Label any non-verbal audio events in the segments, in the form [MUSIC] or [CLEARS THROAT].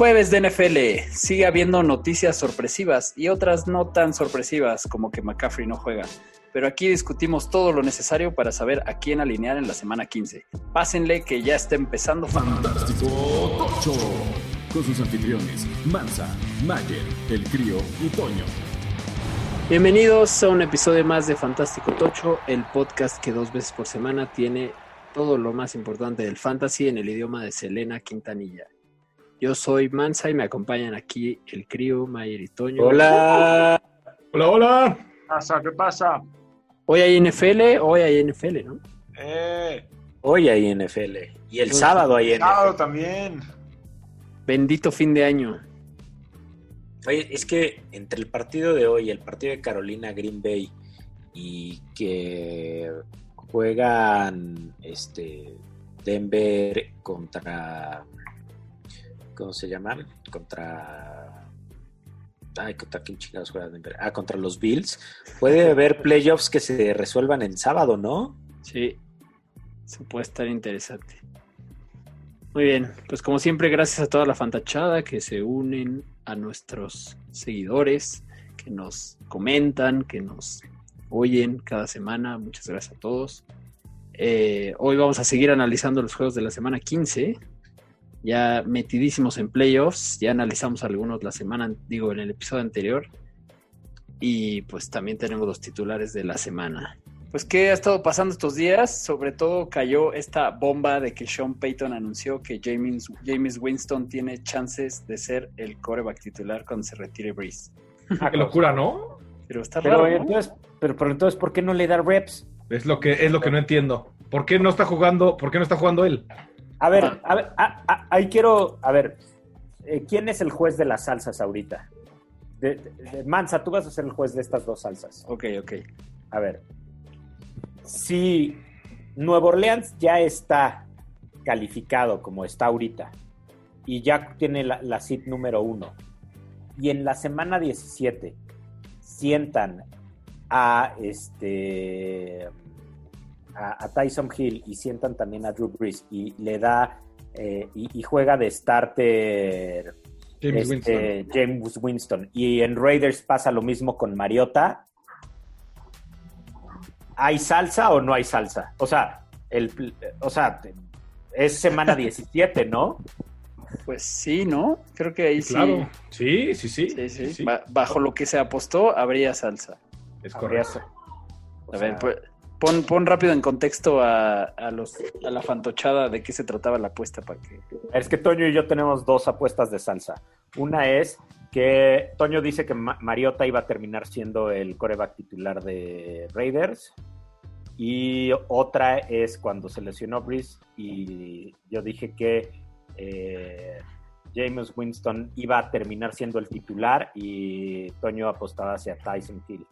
Jueves de NFL. Sigue habiendo noticias sorpresivas y otras no tan sorpresivas como que McCaffrey no juega. Pero aquí discutimos todo lo necesario para saber a quién alinear en la semana 15. Pásenle que ya está empezando Fantástico Tocho. Con sus anfitriones, Mansa, Mayer, El Crío y Toño. Bienvenidos a un episodio más de Fantástico Tocho, el podcast que dos veces por semana tiene todo lo más importante del fantasy en el idioma de Selena Quintanilla. Yo soy Mansa y me acompañan aquí el Crío, Mayer y Toño. Hola. Hola, hola. ¿Qué pasa? ¿Qué pasa? Hoy hay NFL, hoy hay NFL, ¿no? Eh, Hoy hay NFL. Y el sábado hay NFL. sábado también. Bendito fin de año. Oye, es que entre el partido de hoy y el partido de Carolina Green Bay y que juegan este Denver contra ¿cómo se llaman? Contra Ay, contra quién chingados juega Denver. Ah, contra los Bills. Puede [LAUGHS] haber playoffs que se resuelvan en sábado, ¿no? Sí, se puede estar interesante. Muy bien, pues como siempre, gracias a toda la fantachada que se unen a nuestros seguidores, que nos comentan, que nos oyen cada semana. Muchas gracias a todos. Eh, hoy vamos a seguir analizando los juegos de la semana 15. Ya metidísimos en playoffs, ya analizamos algunos la semana, digo, en el episodio anterior. Y pues también tenemos los titulares de la semana. Pues, ¿qué ha estado pasando estos días? Sobre todo cayó esta bomba de que Sean Payton anunció que James, James Winston tiene chances de ser el coreback titular cuando se retire Breeze. Ah, qué locura, ¿no? Pero está Pero, raro, ¿no? entonces, pero, pero entonces, ¿por qué no le da reps? Es lo que es lo que no entiendo. ¿Por qué no está jugando? ¿Por qué no está jugando él? A ver, a ver, a- a- ahí quiero, a ver, eh, ¿quién es el juez de las salsas ahorita? De- de- de- Mansa, tú vas a ser el juez de estas dos salsas. Ok, ok. A ver, si Nuevo Orleans ya está calificado como está ahorita y ya tiene la, la número uno y en la semana 17 sientan a este a, a Tyson Hill y sientan también a Drew Brees y le da eh, y, y juega de starter James este, Winston. James Winston. Y en Raiders pasa lo mismo con Mariota. ¿Hay salsa o no hay salsa? O sea, el, o sea, es semana 17, ¿no? Pues sí, ¿no? Creo que ahí sí. Claro. Sí, sí, sí. Sí, sí. sí. Ba- bajo lo que se apostó, habría salsa. Es correcto. A ver, pues, pon, pon rápido en contexto a, los, a la fantochada de qué se trataba la apuesta para que... Es que Toño y yo tenemos dos apuestas de salsa. Una es que Toño dice que Ma- Mariota iba a terminar siendo el coreback titular de Raiders. Y otra es cuando se lesionó Breeze y yo dije que eh, James Winston iba a terminar siendo el titular y Toño apostaba hacia Tyson Hill.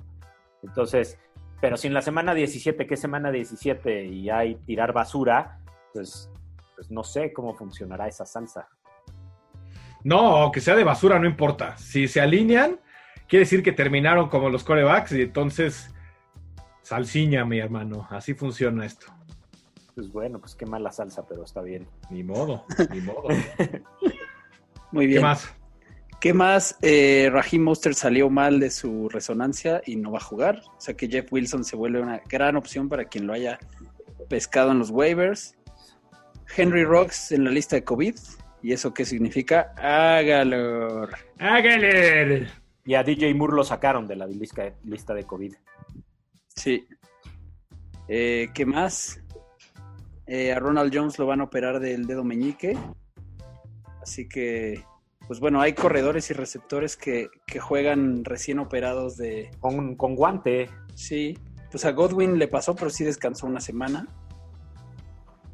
Entonces, pero si en la semana 17, que es semana 17 y hay tirar basura, pues pues no sé cómo funcionará esa salsa. No, que sea de basura no importa. Si se alinean, quiere decir que terminaron como los corebacks y entonces salsiña, mi hermano. Así funciona esto. Pues bueno, pues qué mala salsa, pero está bien. Ni modo, ni modo. [LAUGHS] Muy bien. ¿Qué más? ¿Qué más? Eh, Raheem Mostert salió mal de su resonancia y no va a jugar. O sea que Jeff Wilson se vuelve una gran opción para quien lo haya pescado en los waivers. Henry Rocks en la lista de COVID. ¿Y eso qué significa? Hágalo. ¡Hágale! Y a DJ Moore lo sacaron de la lista, lista de COVID. Sí. Eh, ¿Qué más? Eh, a Ronald Jones lo van a operar del dedo meñique. Así que, pues bueno, hay corredores y receptores que, que juegan recién operados de... Con, con guante. Sí, pues a Godwin le pasó, pero sí descansó una semana.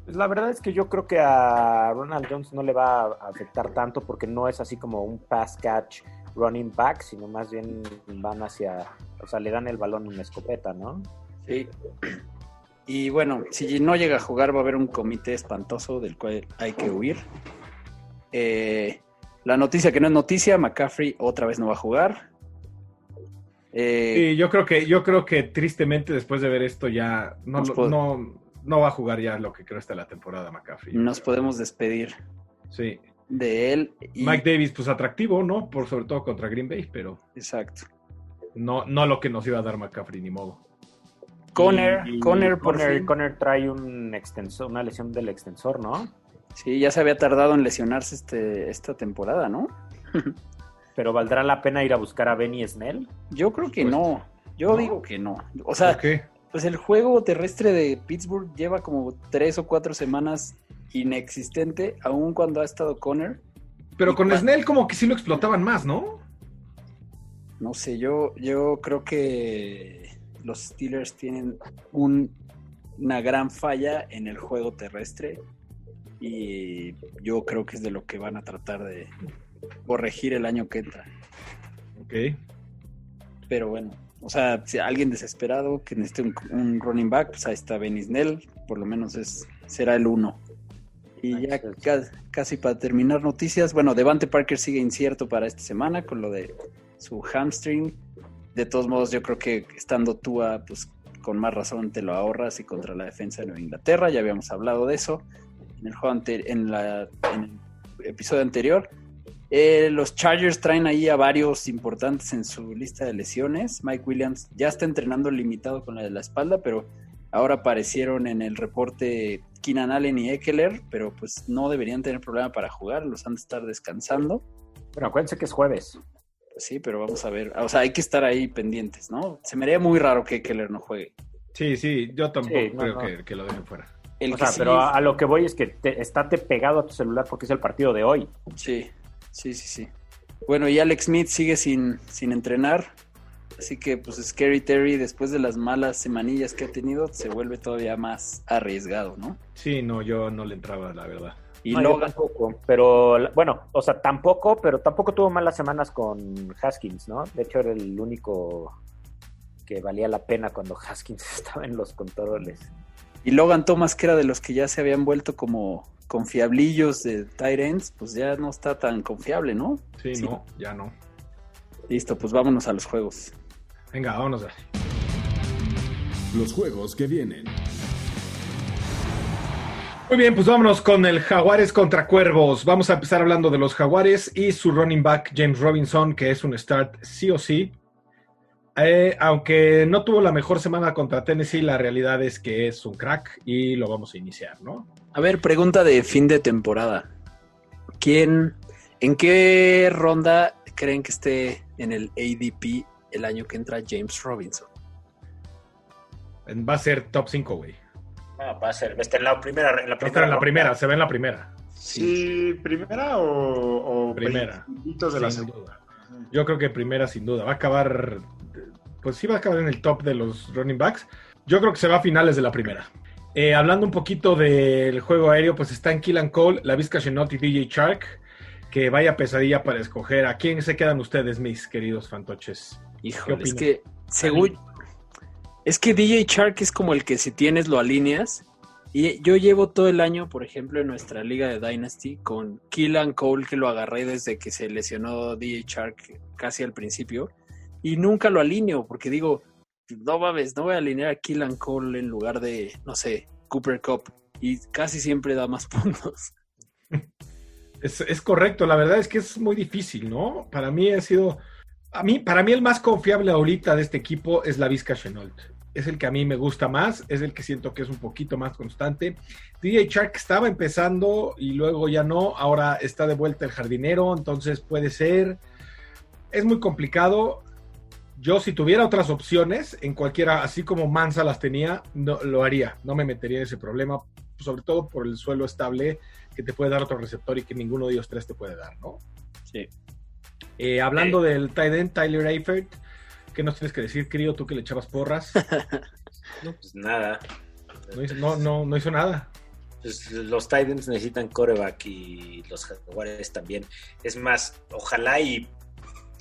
Pues la verdad es que yo creo que a Ronald Jones no le va a afectar tanto porque no es así como un pass catch running back, sino más bien van hacia, o sea, le dan el balón en escopeta, ¿no? Sí. Y bueno, si no llega a jugar va a haber un comité espantoso del cual hay que huir. Eh, la noticia que no es noticia, McCaffrey otra vez no va a jugar. Eh, Sí, yo creo que, yo creo que tristemente después de ver esto ya no, lo- no, no va a jugar ya lo que creo está la temporada McCaffrey. Nos podemos despedir. Sí. de él. Y... Mike Davis, pues atractivo, ¿no? Por sobre todo contra Green Bay, pero Exacto. no, no lo que nos iba a dar McCaffrey, ni modo. Conner, Conner, por Conner, fin. Conner trae un extensor, una lesión del extensor, ¿no? Sí, ya se había tardado en lesionarse este, esta temporada, ¿no? Pero ¿valdrá la pena ir a buscar a Benny Snell? Yo creo que no. Yo ¿No? digo que no. O sea, ¿Por qué? pues el juego terrestre de Pittsburgh lleva como tres o cuatro semanas inexistente, aun cuando ha estado Conner. Pero con Snell como que sí lo explotaban más, ¿no? No sé, yo, yo creo que los Steelers tienen un- una gran falla en el juego terrestre y yo creo que es de lo que van a tratar de corregir el año que entra. Ok. Pero bueno, o sea, si alguien desesperado que necesite un, un running back, pues ahí está Benny Snell, por lo menos es, será el uno. Y ya ca- casi para terminar noticias, bueno, Devante Parker sigue incierto para esta semana con lo de su hamstring. De todos modos, yo creo que estando Tua, pues con más razón te lo ahorras y contra la defensa de Nueva Inglaterra, ya habíamos hablado de eso en el juego ante- en, la, en el episodio anterior. Eh, los Chargers traen ahí a varios importantes en su lista de lesiones. Mike Williams ya está entrenando limitado con la de la espalda, pero ahora aparecieron en el reporte Keenan Allen y Eckler, pero pues no deberían tener problema para jugar, los han de estar descansando. Bueno, acuérdense que es jueves. Pues sí, pero vamos a ver. O sea, hay que estar ahí pendientes, ¿no? Se me haría muy raro que Eckler no juegue. Sí, sí, yo tampoco Sí, no, creo no. Que, que lo dejen fuera. El o sea, sí- pero a, a lo que voy es que te, estate pegado a tu celular porque es el partido de hoy. Sí, sí, sí, sí. Bueno, y Alex Smith sigue sin, sin entrenar. Así que, pues, Scary Terry, después de las malas semanillas que ha tenido, se vuelve todavía más arriesgado, ¿no? Sí, no, yo no le entraba, la verdad. Y No, Logan, tampoco. Pero bueno, o sea, tampoco, pero tampoco tuvo malas semanas con Haskins, ¿no? De hecho, era el único que valía la pena cuando [LAUGHS] Haskins estaba en los controles. Y Logan Thomas, que era de los que ya se habían vuelto como confiablillos de tight ends, pues ya no está tan confiable, ¿no? Sí, Sí. no, ya no. Listo, pues vámonos a los juegos. Venga, vámonos. a- Los juegos que vienen. Muy bien, pues vámonos con el Jaguares contra Cuervos. Vamos a empezar hablando de los Jaguares y su running back James Robinson, que es un start sí o sí. Eh, aunque no tuvo la mejor semana contra Tennessee, la realidad es que es un crack y lo vamos a iniciar, ¿no? A ver, pregunta de fin de temporada. ¿Quién, en qué ronda creen que esté en el ADP el año que entra James Robinson? Va a ser top 5, güey. No, va a ser. Está en la primera. En la Va a estar primera, en la primera, se ve en la primera. Sí, primera o, o Primera. principitos de la Sin segunda. duda. Yo creo que primera, sin duda. Va a acabar, pues sí va a acabar en el top de los running backs. Yo creo que se va a finales de la primera. Eh, hablando un poquito del juego aéreo, pues está en Killan Cole, la Vizca Chenot y DJ Shark. Que vaya pesadilla para escoger. ¿A quién se quedan ustedes, mis queridos fantoches? Híjole, es que según es que DJ Shark es como el que si tienes lo alineas. Y yo llevo todo el año, por ejemplo, en nuestra liga de Dynasty con Killan Cole, que lo agarré desde que se lesionó DJ Shark casi al principio. Y nunca lo alineo, porque digo, no mames, no voy a alinear a Killan Cole en lugar de, no sé, Cooper Cup. Y casi siempre da más [LAUGHS] puntos. Es, es correcto, la verdad es que es muy difícil, ¿no? Para mí ha sido. A mí, para mí, el más confiable ahorita de este equipo es la Vizca Chenault. Es el que a mí me gusta más, es el que siento que es un poquito más constante. DJ Shark estaba empezando y luego ya no, ahora está de vuelta el jardinero, entonces puede ser. Es muy complicado. Yo, si tuviera otras opciones, en cualquiera, así como Mansa las tenía, no, lo haría. No me metería en ese problema, sobre todo por el suelo estable que te puede dar otro receptor y que ninguno de ellos tres te puede dar, ¿no? Sí. Eh, hablando del tight end, Tyler Eifert, ¿qué nos tienes que decir, crío, tú que le echabas porras? [LAUGHS] No, pues nada. No hizo, no, no, no hizo nada. Pues los Titans necesitan coreback y los Jaguares también. Es más, ojalá y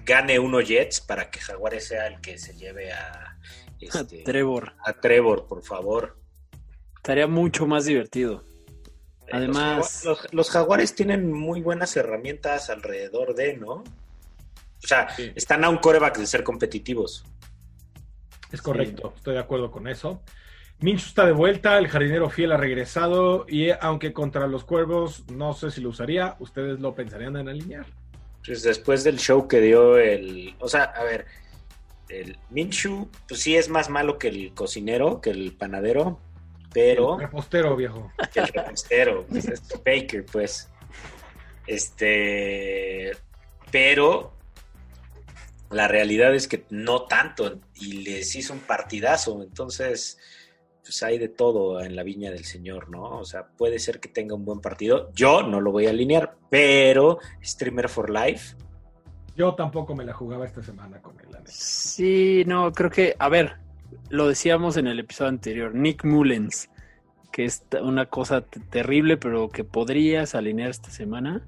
gane uno Jets para que Jaguares sea el que se lleve a, este, Trevor. a Trevor, por favor. Estaría mucho más divertido. Además- Los, los- los Jaguares tienen muy buenas herramientas alrededor de, ¿no? O sea, Sí. están a un coreback de ser competitivos. Es correcto, estoy de acuerdo con eso. Minchu está de vuelta, el jardinero fiel ha regresado y aunque contra los cuervos no sé si lo usaría, ¿ustedes lo pensarían en alinear? Pues después del show que dio el... O sea, a ver, el Minshu, pues sí es más malo que el cocinero, que el panadero, pero... El repostero, viejo. Que el repostero, pues es Baker, pues. Este... Pero la realidad es que no tanto y les hizo un partidazo, entonces pues hay de todo en la viña del Señor, ¿no? O sea, puede ser que tenga un buen partido. Yo no lo voy a alinear, pero Streamer for Life. Yo tampoco me la jugaba esta semana con él. Sí, no, creo que, a ver, lo decíamos en el episodio anterior, Nick Mullens, que es una cosa terrible, pero que podrías alinear esta semana.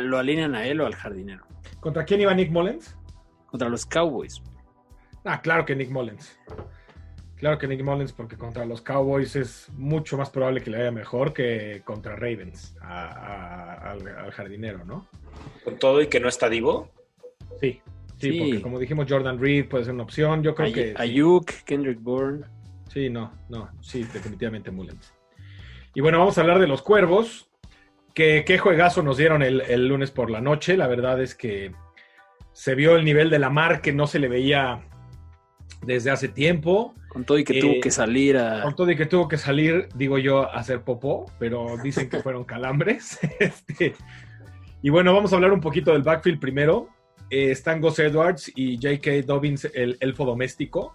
¿Lo alinean a él o al jardinero? ¿Contra quién iba Nick Mullens? Contra los Cowboys. Ah, claro que Nick Mullens. Claro que Nick Mullens, porque contra los Cowboys es mucho más probable que le vaya mejor que contra Ravens, al, jardinero, ¿no? ¿Con todo y que no está Divo? Sí, sí, porque como dijimos, Jordan Reed puede ser una opción. Yo creo que. Ayuk, Kendrick Bourne. Sí, no, no, sí, definitivamente Mullens. Y bueno, vamos a hablar de los cuervos. Que, qué juegazo nos dieron el, el lunes por la noche. La verdad es que se vio el nivel de la mar que no se le veía desde hace tiempo. Con todo y que tuvo eh, que salir a... Con todo y que tuvo que salir, digo yo, a hacer popó, pero dicen que fueron [LAUGHS] calambres. [LAUGHS] Este, y bueno, vamos a hablar un poquito del backfield primero. Eh, están Gus Edwards y J.K. Dobbins, el elfo doméstico.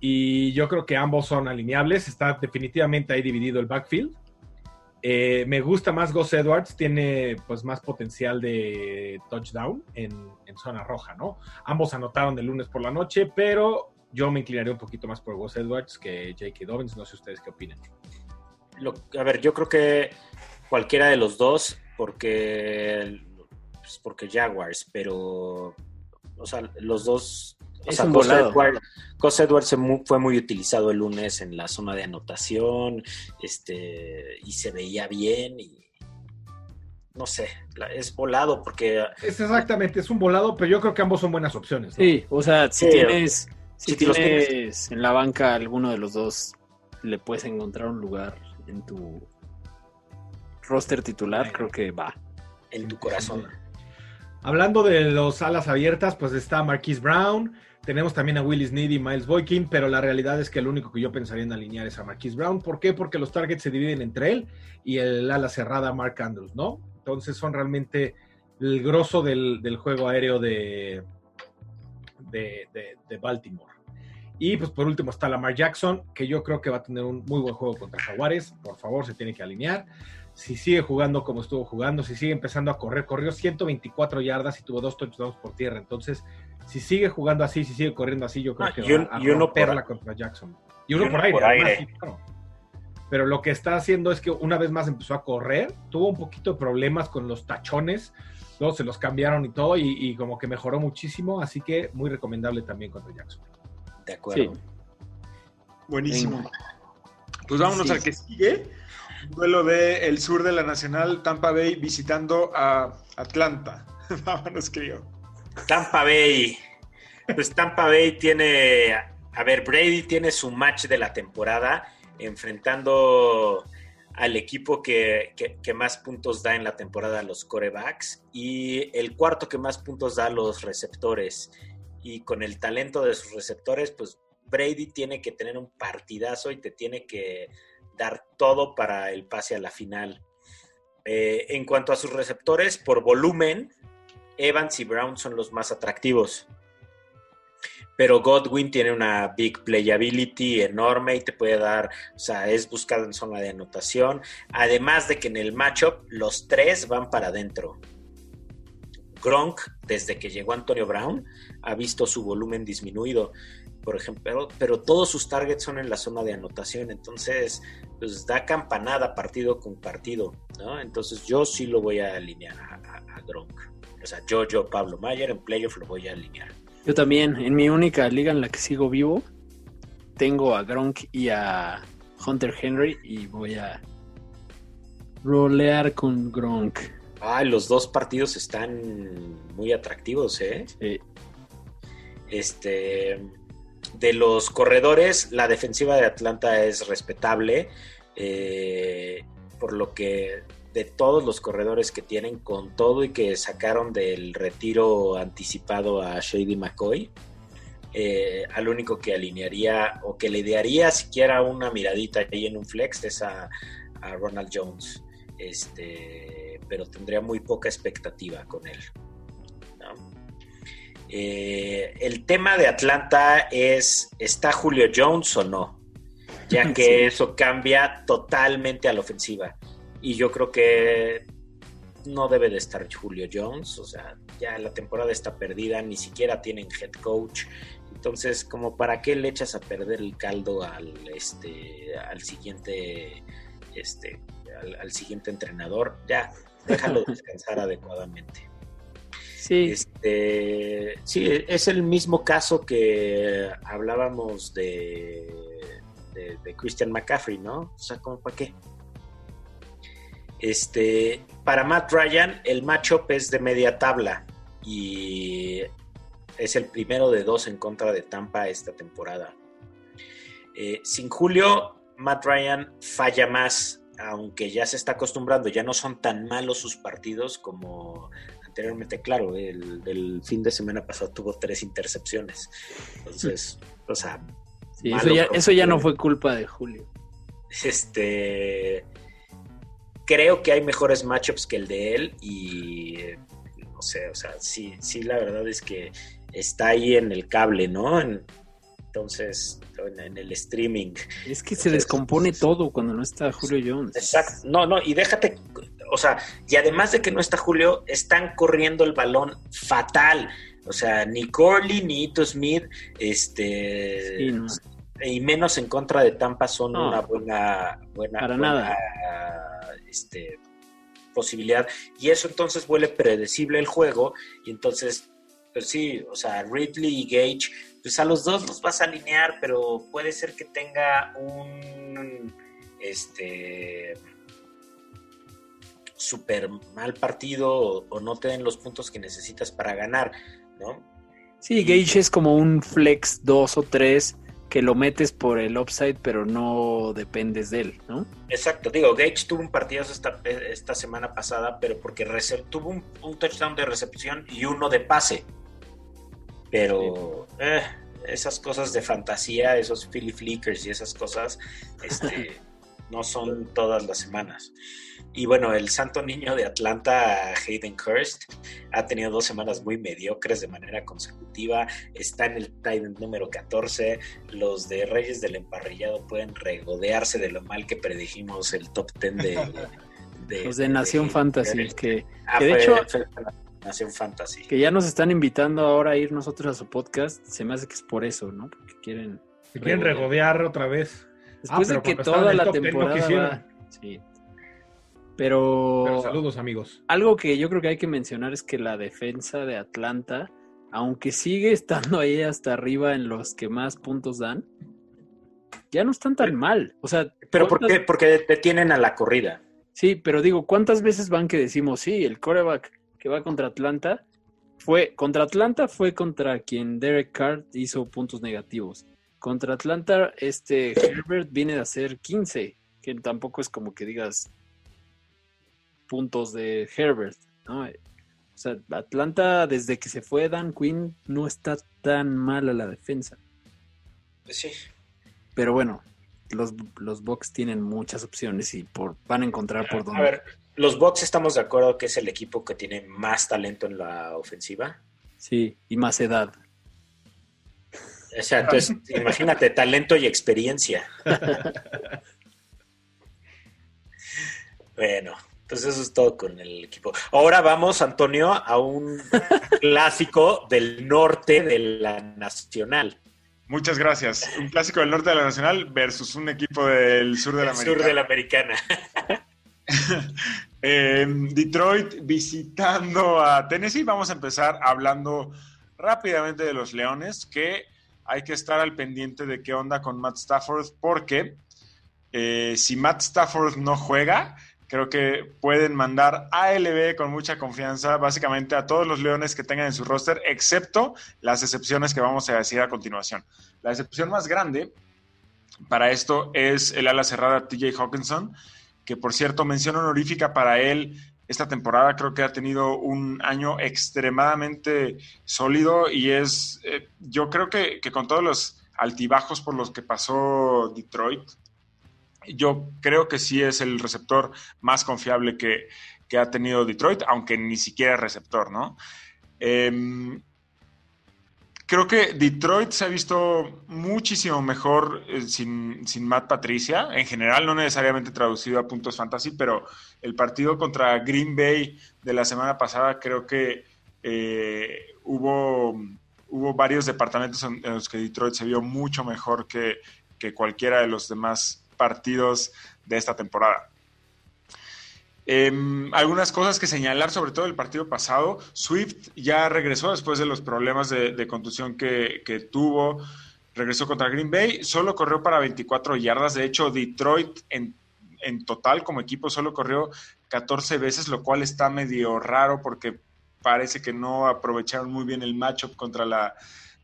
Y yo creo que ambos son alineables. Está definitivamente ahí dividido el backfield. Eh, me gusta más Gus Edwards, tiene pues más potencial de touchdown en, en, zona roja, ¿no? Ambos anotaron el lunes por la noche, pero yo me inclinaría un poquito más por Gus Edwards que J.K. Dobbins. No sé ustedes qué opinan. a ver, yo creo que cualquiera de los dos, porque, pues, porque Jaguars, pero, o sea, los dos. O sea, Gus Edwards, fue muy utilizado el lunes en la zona de anotación, este, y se veía bien y no sé, es volado porque... Es exactamente, es un volado, pero yo creo que ambos son buenas opciones. Sí, o sea, si tienes si tienes en la banca alguno de los dos, le puedes encontrar un lugar en tu roster titular, creo que va. En tu corazón. Hablando de los alas abiertas, pues está Marquise Brown. Tenemos también a Willis Need y Miles Boykin, pero la realidad es que el único que yo pensaría en alinear es a Marquise Brown. ¿Por qué? Porque los targets se dividen entre él y el ala cerrada Mark Andrews, ¿no? Entonces son realmente el grosso del juego aéreo de, de, Baltimore. Y pues por último está Lamar Jackson, que yo creo que va a tener un muy buen juego contra Jaguares. Por favor, se tiene que alinear. Si sigue jugando como estuvo jugando, si sigue empezando a correr, corrió 124 yardas y tuvo dos touchdowns por tierra. Entonces, si sigue jugando así, si sigue corriendo así, yo creo ah, que va a romperla contra Jackson. Y uno, por aire. Pero lo que está haciendo es que una vez más empezó a correr, tuvo un poquito de problemas con los tachones, ¿no? Se los cambiaron y todo, y, como que mejoró muchísimo, así que muy recomendable también contra Jackson. De acuerdo. Buenísimo. Pues vámonos al que sigue. Duelo de el sur de la Nacional, Tampa Bay, visitando a Atlanta. [LAUGHS] vámonos, crío. Tampa Bay. Pues Tampa Bay tiene. A ver, Brady tiene su match de la temporada enfrentando al equipo que, más puntos da en la temporada a los corebacks y el cuarto que más puntos da los receptores. Y con el talento de sus receptores, pues Brady tiene que tener un partidazo y te tiene que dar todo para el pase a la final. Eh, en cuanto a sus receptores, por volumen, Evans y Brown son los más atractivos pero Godwin tiene una big playability enorme y te puede dar, o sea, es buscado en zona de anotación. Además de que en el matchup los tres van para adentro. Gronk, desde que llegó Antonio Brown, ha visto su volumen disminuido, por ejemplo, pero, todos sus targets son en la zona de anotación, entonces, pues da campanada partido con partido, ¿no? Entonces yo sí lo voy a alinear a, a Gronk. O sea, yo, yo, Pablo Mayer, en playoff lo voy a alinear. Yo también, en mi única liga en la que sigo vivo, tengo a Gronk y a Hunter Henry y voy a rolear con Gronk. Ah, los dos partidos están muy atractivos, ¿eh? Sí. Este. de los corredores, la defensiva de Atlanta es respetable, eh, por lo que de todos los corredores que tienen, con todo y que sacaron del retiro anticipado a Shady McCoy, eh, al único que alinearía o que le daría siquiera una miradita ahí en un flex es a, Ronald Jones. Este, pero tendría muy poca expectativa con él. Eh, el tema de Atlanta es, ¿está Julio Jones o no? Ya [LAUGHS] que eso cambia totalmente a la ofensiva y yo creo que no debe de estar Julio Jones, o sea, ya la temporada está perdida, ni siquiera tienen head coach, entonces como para qué le echas a perder el caldo al este al siguiente este al, siguiente entrenador, ya déjalo [LAUGHS] descansar adecuadamente. Sí. Este, sí, es el mismo caso que hablábamos de, de, de Christian McCaffrey, ¿no? O sea, como para qué. Este, para Matt Ryan, el matchup es de media tabla y es el primero de dos en contra de Tampa esta temporada. Eh, sin Julio, Matt Ryan falla más, aunque ya se está acostumbrando, ya no son tan malos sus partidos como anteriormente. Claro, el, fin de semana pasado tuvo tres intercepciones. Entonces, o sea. eso, ya, eso ya no fue culpa de Julio. Este creo que hay mejores matchups que el de él y no sé, o sea, sí, sí, la verdad es que está ahí en el cable, ¿no? entonces, en, el streaming. Es que se descompone todo cuando no está Julio Jones. Exacto, no, no, y déjate, o sea, y además de que no está Julio, están corriendo el balón fatal. O sea, ni Corley ni Ito Smith, este, y menos en contra de Tampa son una buena, buena, para nada este, posibilidad. Y eso entonces vuelve predecible el juego. Y entonces, pues sí, o sea, Ridley y Gage, pues a los dos los vas a alinear, pero puede ser que tenga un este super mal partido o, no te den los puntos que necesitas para ganar, ¿no? Sí, Gage es como un flex 2 o 3 que lo metes por el upside, pero no dependes de él, ¿no? Exacto, digo, Gage tuvo un partido esta, esta semana pasada, pero porque tuvo un, touchdown de recepción y uno de pase. Pero eh, esas cosas de fantasía, esos Philly Flickers y esas cosas, este, [LAUGHS] no son todas las semanas. Y bueno, el santo niño de Atlanta, Hayden Hurst, ha tenido dos semanas muy mediocres de manera consecutiva. Está en el Titan número 14. Los de Reyes del Emparrillado pueden regodearse de lo mal que predijimos el top 10 [LAUGHS] de. Los de Nación Fantasy, que, ah, de hecho. Nación Fantasy. Que ya nos están invitando ahora a ir nosotros a su podcast. Se me hace que es por eso, ¿no? Porque quieren. Se quieren regodear otra vez. Después ah, de que toda la temporada. sí, pero, saludos amigos. Algo que yo creo que hay que mencionar es que la defensa de Atlanta, aunque sigue estando ahí hasta arriba en los que más puntos dan, ya no están tan mal. O sea, pero ¿por qué? Porque detienen a la corrida. Sí, pero digo, ¿cuántas veces van que decimos, sí, el coreback que va contra Atlanta fue contra Atlanta fue contra quien Derek Carr hizo puntos negativos. Contra Atlanta, este Herbert viene de hacer 15, que tampoco es como que digas, puntos de Herbert, ¿no? O sea, Atlanta, desde que se fue Dan Quinn, no está tan mal a la defensa. Pues sí. Pero bueno, los, los Bucks tienen muchas opciones y por, van a encontrar por dónde. A ver, los Bucks estamos de acuerdo que es el equipo que tiene más talento en la ofensiva. Sí, y más edad. O sea, entonces, [LAUGHS] imagínate, talento y experiencia. [LAUGHS] bueno, entonces eso es todo con el equipo. Ahora vamos, Antonio, a un [LAUGHS] clásico del norte de la Nacional. Muchas gracias. Un clásico del norte de la Nacional versus un equipo del sur de la Americana. Sur de la Americana. [LAUGHS] Detroit visitando a Tennessee. Vamos a empezar hablando rápidamente de los Leones, que hay que estar al pendiente de qué onda con Matt Stafford, porque eh, si Matt Stafford no juega, creo que pueden mandar ALB con mucha confianza, básicamente a todos los Leones que tengan en su roster, excepto las excepciones que vamos a decir a continuación. La excepción más grande para esto es el ala cerrada TJ Hawkinson, que por cierto, mención honorífica para él esta temporada. Creo que ha tenido un año extremadamente sólido y es, eh, yo creo que con todos los altibajos por los que pasó Detroit, yo creo que sí es el receptor más confiable que, ha tenido Detroit, aunque ni siquiera receptor, ¿no? Em, creo que Detroit se ha visto muchísimo mejor eh, sin, Matt Patricia, en general, no necesariamente traducido a puntos fantasy, pero el partido contra Green Bay de la semana pasada creo que eh, hubo, hubo varios departamentos en, los que Detroit se vio mucho mejor que, que cualquiera de los demás partidos de esta temporada. Em, algunas cosas que señalar, sobre todo el partido pasado. Swift ya regresó después de los problemas de, contusión que, tuvo. Regresó contra Green Bay, solo corrió para 24 yardas. De hecho, Detroit en, en total como equipo solo corrió 14 veces, lo cual está medio raro porque parece que no aprovecharon muy bien el matchup contra la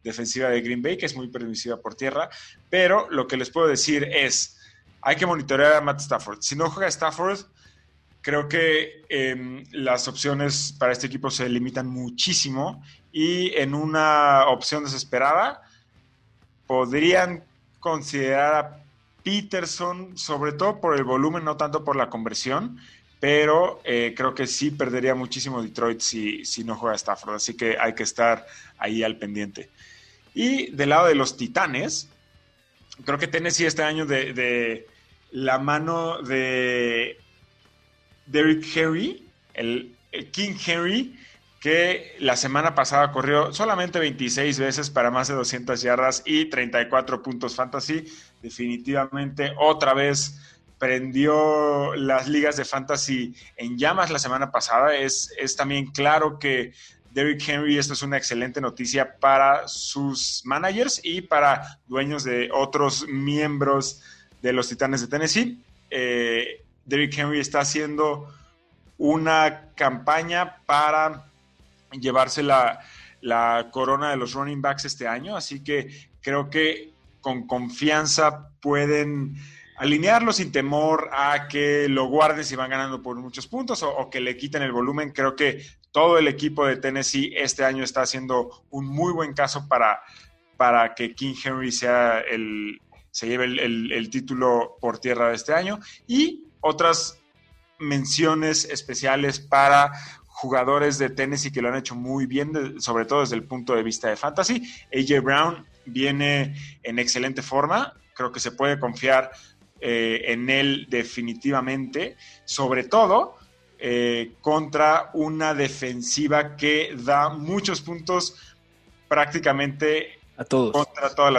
defensiva de Green Bay, que es muy permisiva por tierra. Pero lo que les puedo decir es hay que monitorear a Matt Stafford. Si no juega Stafford, creo que em, las opciones para este equipo se limitan muchísimo y en una opción desesperada podrían considerar a Peterson, sobre todo por el volumen, no tanto por la conversión, pero eh, creo que sí perdería muchísimo Detroit si, si no juega Stafford, así que hay que estar ahí al pendiente. Y del lado de los Titanes, creo que Tennessee este año de la mano de Derrick Henry, el, King Henry, que la semana pasada corrió solamente 26 veces para más de 200 yardas y 34 puntos fantasy. Definitivamente otra vez prendió las ligas de fantasy en llamas la semana pasada. Es, es también claro que Derrick Henry, esto es una excelente noticia para sus managers y para dueños de otros miembros de los Titanes de Tennessee. Eh, Derrick Henry está haciendo una campaña para llevarse la, corona de los running backs este año, así que creo que con confianza pueden alinearlo sin temor a que lo guarden si van ganando por muchos puntos o, o, que le quiten el volumen. Creo que todo el equipo de Tennessee este año está haciendo un muy buen caso para, para que King Henry sea el, se lleve el, título por tierra de este año. Y otras menciones especiales para jugadores de Tennessee que lo han hecho muy bien, sobre todo desde el punto de vista de fantasy. AJ Brown viene en excelente forma, creo que se puede confiar eh, en él definitivamente, sobre todo eh, contra una defensiva que da muchos puntos prácticamente a todos. Contra todas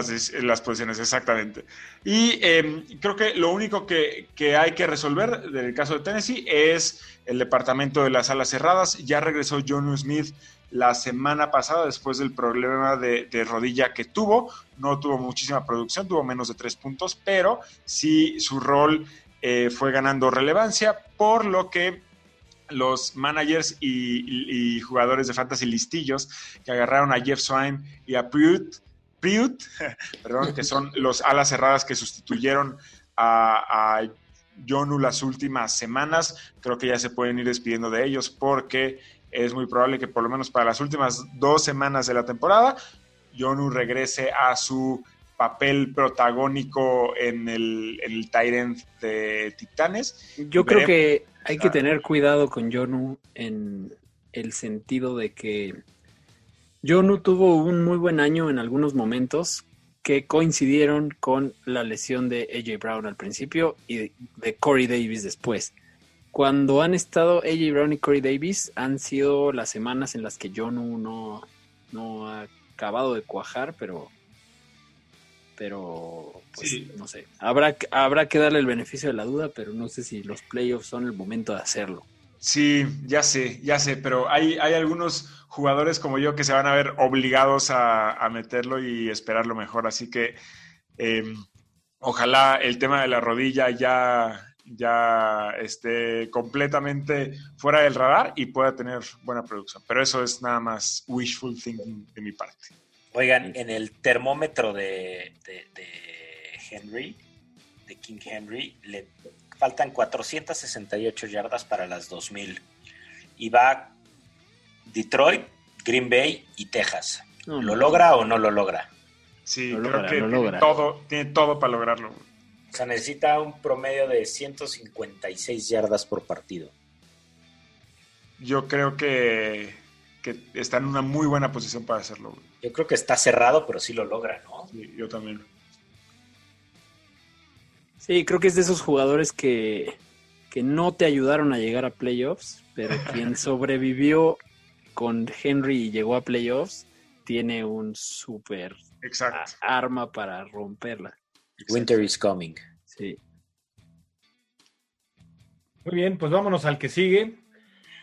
las, posiciones, exactamente. Y em, creo que lo único que, hay que resolver del caso de Tennessee es el departamento de las alas cerradas. Ya regresó John Smith la semana pasada después del problema de, rodilla que tuvo. No tuvo muchísima producción, tuvo menos de tres puntos, pero sí su rol eh, fue ganando relevancia, por lo que los managers y, jugadores de fantasy listillos que agarraron a Jeff Swine y a Priut, [LAUGHS] perdón, que son los alas cerradas que sustituyeron a, a Jonu las últimas semanas. Creo que ya se pueden ir despidiendo de ellos porque es muy probable que por lo menos para las últimas dos semanas de la temporada, Jonu regrese a su papel protagónico en el, en el Tyrant de Titanes. Yo creo que hay que tener cuidado con Jonu en el sentido de que no tuvo un muy buen año en algunos momentos que coincidieron con la lesión de AJ Brown al principio y de Corey Davis después. Cuando han estado AJ Brown y Corey Davis han sido las semanas en las que Jonu no, no ha acabado de cuajar, pero pero pues, no sé. Habrá, habrá que darle el beneficio de la duda, pero no sé si los playoffs son el momento de hacerlo. Sí, ya sé, ya sé, pero hay, hay algunos jugadores como yo que se van a ver obligados a, meterlo y esperarlo mejor. Así que em, ojalá el tema de la rodilla ya, ya esté completamente fuera del radar y pueda tener buena producción. Pero eso es nada más wishful thinking de mi parte. Oigan, en el termómetro de, de, de Henry, de King Henry, le faltan 468 yardas para las 2000. Y va Detroit, Green Bay y Texas. No, ¿Lo logra o no lo logra? Sí, Lo creo logra, que lo tiene logra. todo, tiene todo para lograrlo. O sea, necesita un promedio de 156 yardas por partido. Yo creo que, que está en una muy buena posición para hacerlo. Yo creo que está cerrado, pero sí lo logra, ¿no? Sí, yo también. Sí, creo que es de esos jugadores que, que no te ayudaron a llegar a playoffs, pero [LAUGHS] quien sobrevivió con Henry y llegó a playoffs, tiene un súper arma para romperla. Winter is coming. Sí. Muy bien, pues vámonos al que sigue.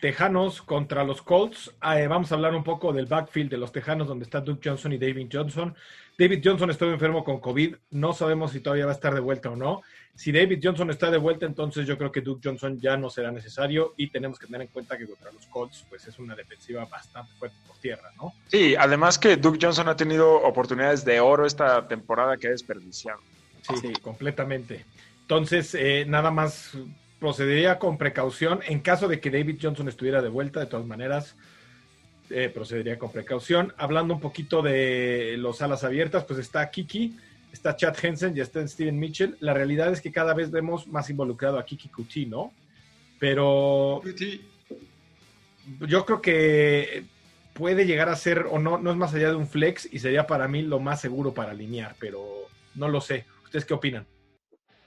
Tejanos contra los Colts. Ah, eh, vamos a hablar un poco del backfield de los Tejanos, donde está Duke Johnson y David Johnson. David Johnson estuvo enfermo con COVID. No sabemos si todavía va a estar de vuelta o no. Si David Johnson está de vuelta, entonces yo creo que Duke Johnson ya no será necesario y tenemos que tener en cuenta que contra los Colts, pues es una defensiva bastante fuerte por tierra, ¿no? Sí, además que Duke Johnson ha tenido oportunidades de oro esta temporada que ha desperdiciado. Sí, Sí. completamente. Entonces, eh, nada más procedería con precaución. En caso de que David Johnson estuviera de vuelta, de todas maneras, eh, procedería con precaución. Hablando un poquito de los alas abiertas, pues está Kiki, está Chad Henson y está Steven Mitchell. La realidad es que cada vez vemos más involucrado a Kiki Kuti, ¿no? Pero yo creo que puede llegar a ser, o no, no es más allá de un flex y sería para mí lo más seguro para alinear, pero no lo sé. ¿Ustedes qué opinan?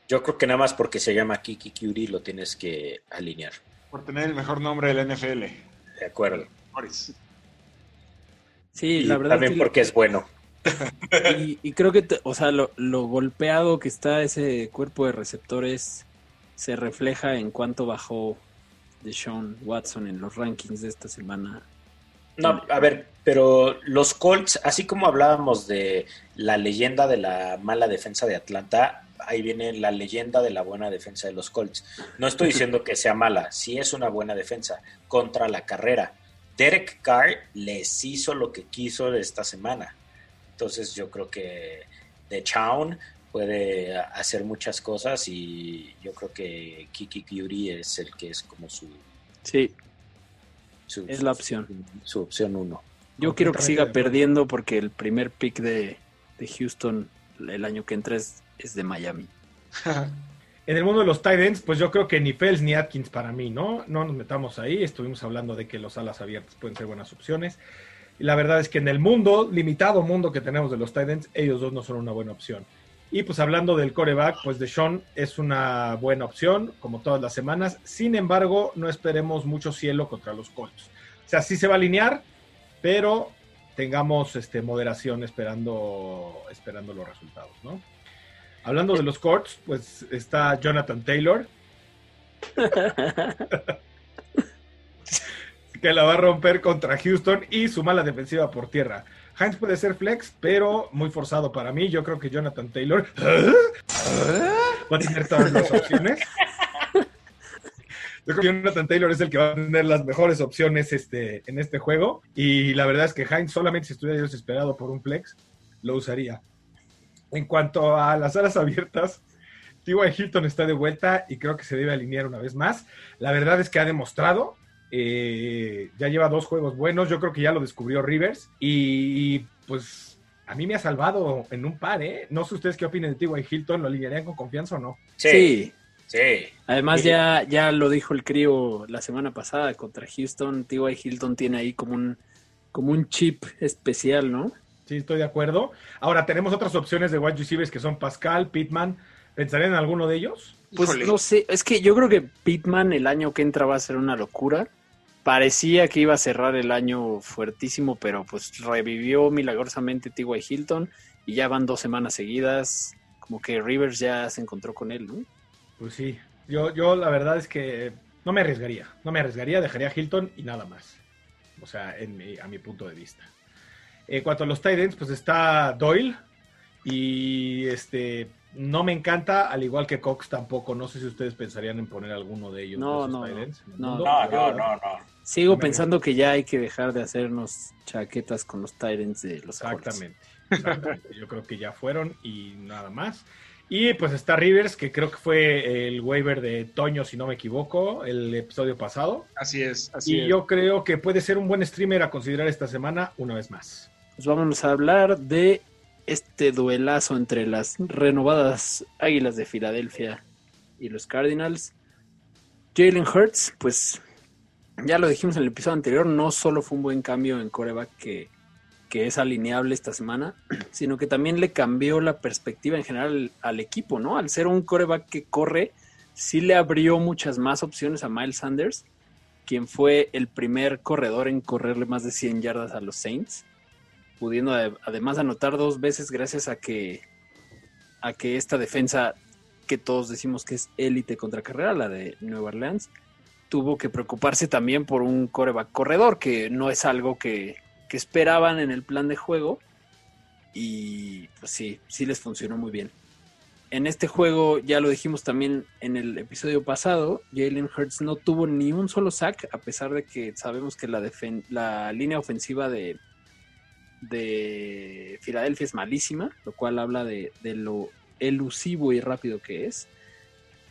Yo creo que nada más porque se llama Kiki Curie lo tienes que alinear. Por tener el mejor nombre del NFL. De acuerdo. Morris. Sí, Y la verdad también que- porque es bueno. [LAUGHS] Y, y creo que, o sea, lo, lo golpeado que está ese cuerpo de receptores se refleja en cuánto bajó de Sean Watson en los rankings de esta semana. No, a ver, pero los Colts, así como hablábamos de la leyenda de la mala defensa de Atlanta, ahí viene la leyenda de la buena defensa de los Colts. No estoy diciendo que sea mala, sí es una buena defensa contra la carrera. Derek Carr les hizo lo que quiso esta semana. Entonces yo creo que The Chown puede hacer muchas cosas y yo creo que Kiki Curie es el que es como su, Sí, su- Es la opción. Su opción uno. yo quiero que siga de perdiendo porque el primer pick de, de Houston el año que entra es, es de Miami. [LAUGHS] En el mundo de los tight pues yo creo que ni Pels ni Atkins para mí, ¿no? No nos metamos ahí. Estuvimos hablando de que los alas abiertas pueden ser buenas opciones. Y la verdad es que en el mundo, limitado mundo que tenemos de los tight ellos dos no son una buena opción. Y pues hablando del coreback, pues Deshaun es una buena opción, como todas las semanas. Sin embargo, no esperemos mucho cielo contra los Colts. O sea, sí se va a alinear, pero tengamos este, moderación esperando, esperando los resultados, ¿no? Hablando de los Colts, pues está Jonathan Taylor. [LAUGHS] que la va a romper contra Houston y su mala defensiva por tierra. Hines puede ser flex, pero muy forzado para mí. Yo creo que Jonathan Taylor va a tener todas las opciones. Yo creo que Jonathan Taylor es el que va a tener las mejores opciones este, en este juego. Y la verdad es que Hines solamente si estuviera desesperado por un flex, lo usaría. En cuanto a las alas abiertas, T.Y. Hilton está de vuelta y creo que se debe alinear una vez más. La verdad es que ha demostrado, eh, ya lleva dos juegos buenos, yo creo que ya lo descubrió Rivers y pues a mí me ha salvado en un par, ¿eh? No sé ustedes qué opinan de T.Y. Hilton, ¿lo alinearían con confianza o no? Sí. Sí. Además Sí. ya, ya lo dijo el crío la semana pasada contra Houston. T.Y. Hilton tiene ahí como un, como un chip especial, ¿no? Sí, estoy de acuerdo. Ahora tenemos otras opciones de wide receivers que son Pascal, Pittman. ¿Pensarían en alguno de ellos? Pues Híjole. no sé, es que yo creo que Pittman el año que entra va a ser una locura. Parecía que iba a cerrar el año fuertísimo, pero pues revivió milagrosamente T.Y. Hilton y ya van dos semanas seguidas. Como que Rivers ya se encontró con él, ¿no? Pues sí, yo, yo la verdad es que no me arriesgaría, no me arriesgaría, dejaría a Hilton y nada más. O sea, en mi- a mi punto de vista. En cuanto a los Titans, pues está Doyle y este no me encanta, al igual que Cox tampoco. No sé si ustedes pensarían en poner alguno de ellos. No, no, tight no. No. No, no, no, no. Sigo pensando que ya hay que dejar de hacernos chaquetas con los Tyrants de los. Exactamente. exactamente. Yo creo que ya fueron y nada más. Y pues está Rivers, que creo que fue el waiver de Toño, si no me equivoco, el episodio pasado. Así es, así Y es. yo creo que puede ser un buen streamer a considerar esta semana una vez más. Pues vámonos a hablar de este duelazo entre las renovadas Águilas de Filadelfia y los Cardinals. Jalen Hurts, pues ya lo dijimos en el episodio anterior, no solo fue un buen cambio en coreback que, que es alineable esta semana, [CLEARS THROAT] sino que también le cambió la perspectiva en general al equipo, ¿no? Al ser un coreback que corre, sí le abrió muchas más opciones a Miles Sanders, quien fue el primer corredor en correrle más de 100 yardas a los Saints pudiendo ade- además anotar dos veces gracias a que a que esta defensa que todos decimos que es élite contra carrera, la de Nueva Orleans, tuvo que preocuparse también por un coreback corredor, que no es algo que, que esperaban en el plan de juego. Y pues sí, sí les funcionó muy bien. En este juego, ya lo dijimos también en el episodio pasado, Jalen Hurts no tuvo ni un solo sack, a pesar de que sabemos que la, la línea ofensiva de, de Filadelfia es malísima, lo cual habla de, lo elusivo y rápido que es.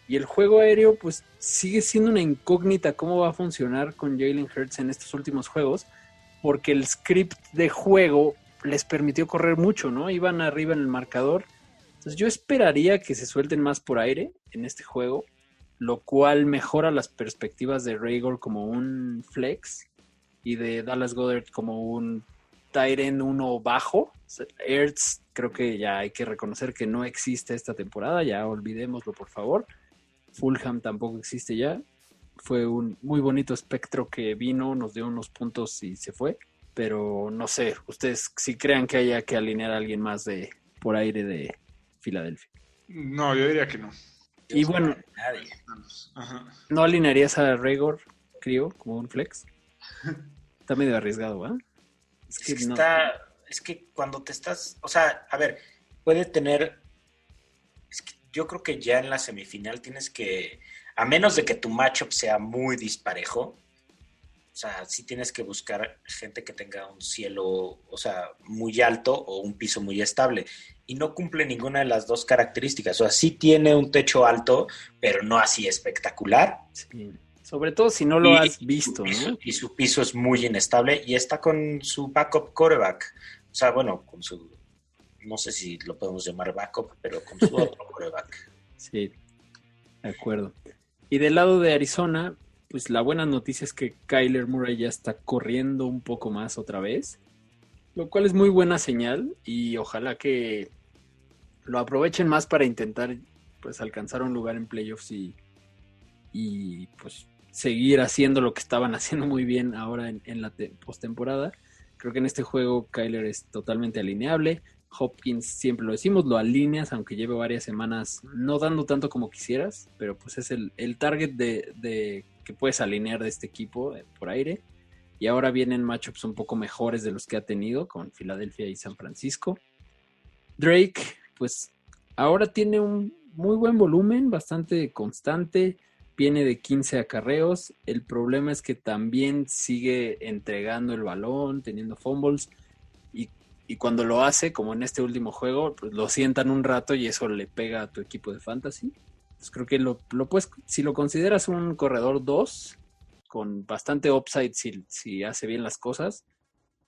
Y el juego aéreo, pues sigue siendo una incógnita cómo va a funcionar con Jalen Hurts en estos últimos juegos, porque el script de juego les permitió correr mucho, ¿no? Iban arriba en el marcador. Entonces yo esperaría que se suelten más por aire en este juego, lo cual mejora las perspectivas de Raygor como un flex y de Dallas Goddard como un end uno bajo. O sea, Ertz creo que ya hay que reconocer que no existe esta temporada, ya olvidémoslo por favor. Fulham tampoco existe ya. Fue un muy bonito espectro que vino, nos dio unos puntos y se fue. Pero no sé, ustedes si crean que haya que alinear a alguien más de por aire de Filadelfia. No, yo diría que no. Y bueno, Nadie. Ajá. ¿no alinearías a Regor, creo, como un flex? [LAUGHS] Está medio arriesgado, ¿va? Es Es que, que no. está, es que cuando te estás, o sea, a ver, puede tener, es que yo creo que ya en la semifinal tienes que, a menos de que tu matchup sea muy disparejo, o sea, sí tienes que buscar gente que tenga un cielo, o sea, muy alto o un piso muy estable. Y no cumple ninguna de las dos características. O sea, sí tiene un techo alto, pero no así espectacular. Sí. Sobre todo si no lo Y- has visto, y su, ¿no? y su piso es muy inestable y está con su backup quarterback. O sea, bueno, con su, no sé si lo podemos llamar backup, pero con su otro [LAUGHS] quarterback. Sí, de acuerdo. Y del lado de Arizona, pues la buena noticia es que Kyler Murray ya está corriendo un poco más otra vez, lo cual es muy buena señal y ojalá que lo aprovechen más para intentar pues alcanzar un lugar en playoffs y, y pues seguir haciendo lo que estaban [LAUGHS] haciendo muy bien ahora en, la te- postemporada. Creo que en este juego Kyler es totalmente alineable. Hopkins, siempre lo decimos, lo alineas, aunque lleve varias semanas no dando tanto como quisieras, pero pues es el, el target de, de que puedes alinear de este equipo eh, por aire. Y ahora vienen matchups un poco mejores de los que ha tenido con Filadelfia y San Francisco. Drake, pues ahora tiene un muy buen volumen, bastante constante, viene de 15 acarreos. El problema es que también sigue entregando el balón, teniendo fumbles. Y, y cuando lo hace, como en este último juego, pues lo sientan un rato y eso le pega a tu equipo de fantasy. Entonces creo que lo, lo puedes, si lo consideras un corredor 2, con bastante upside si, si hace bien las cosas,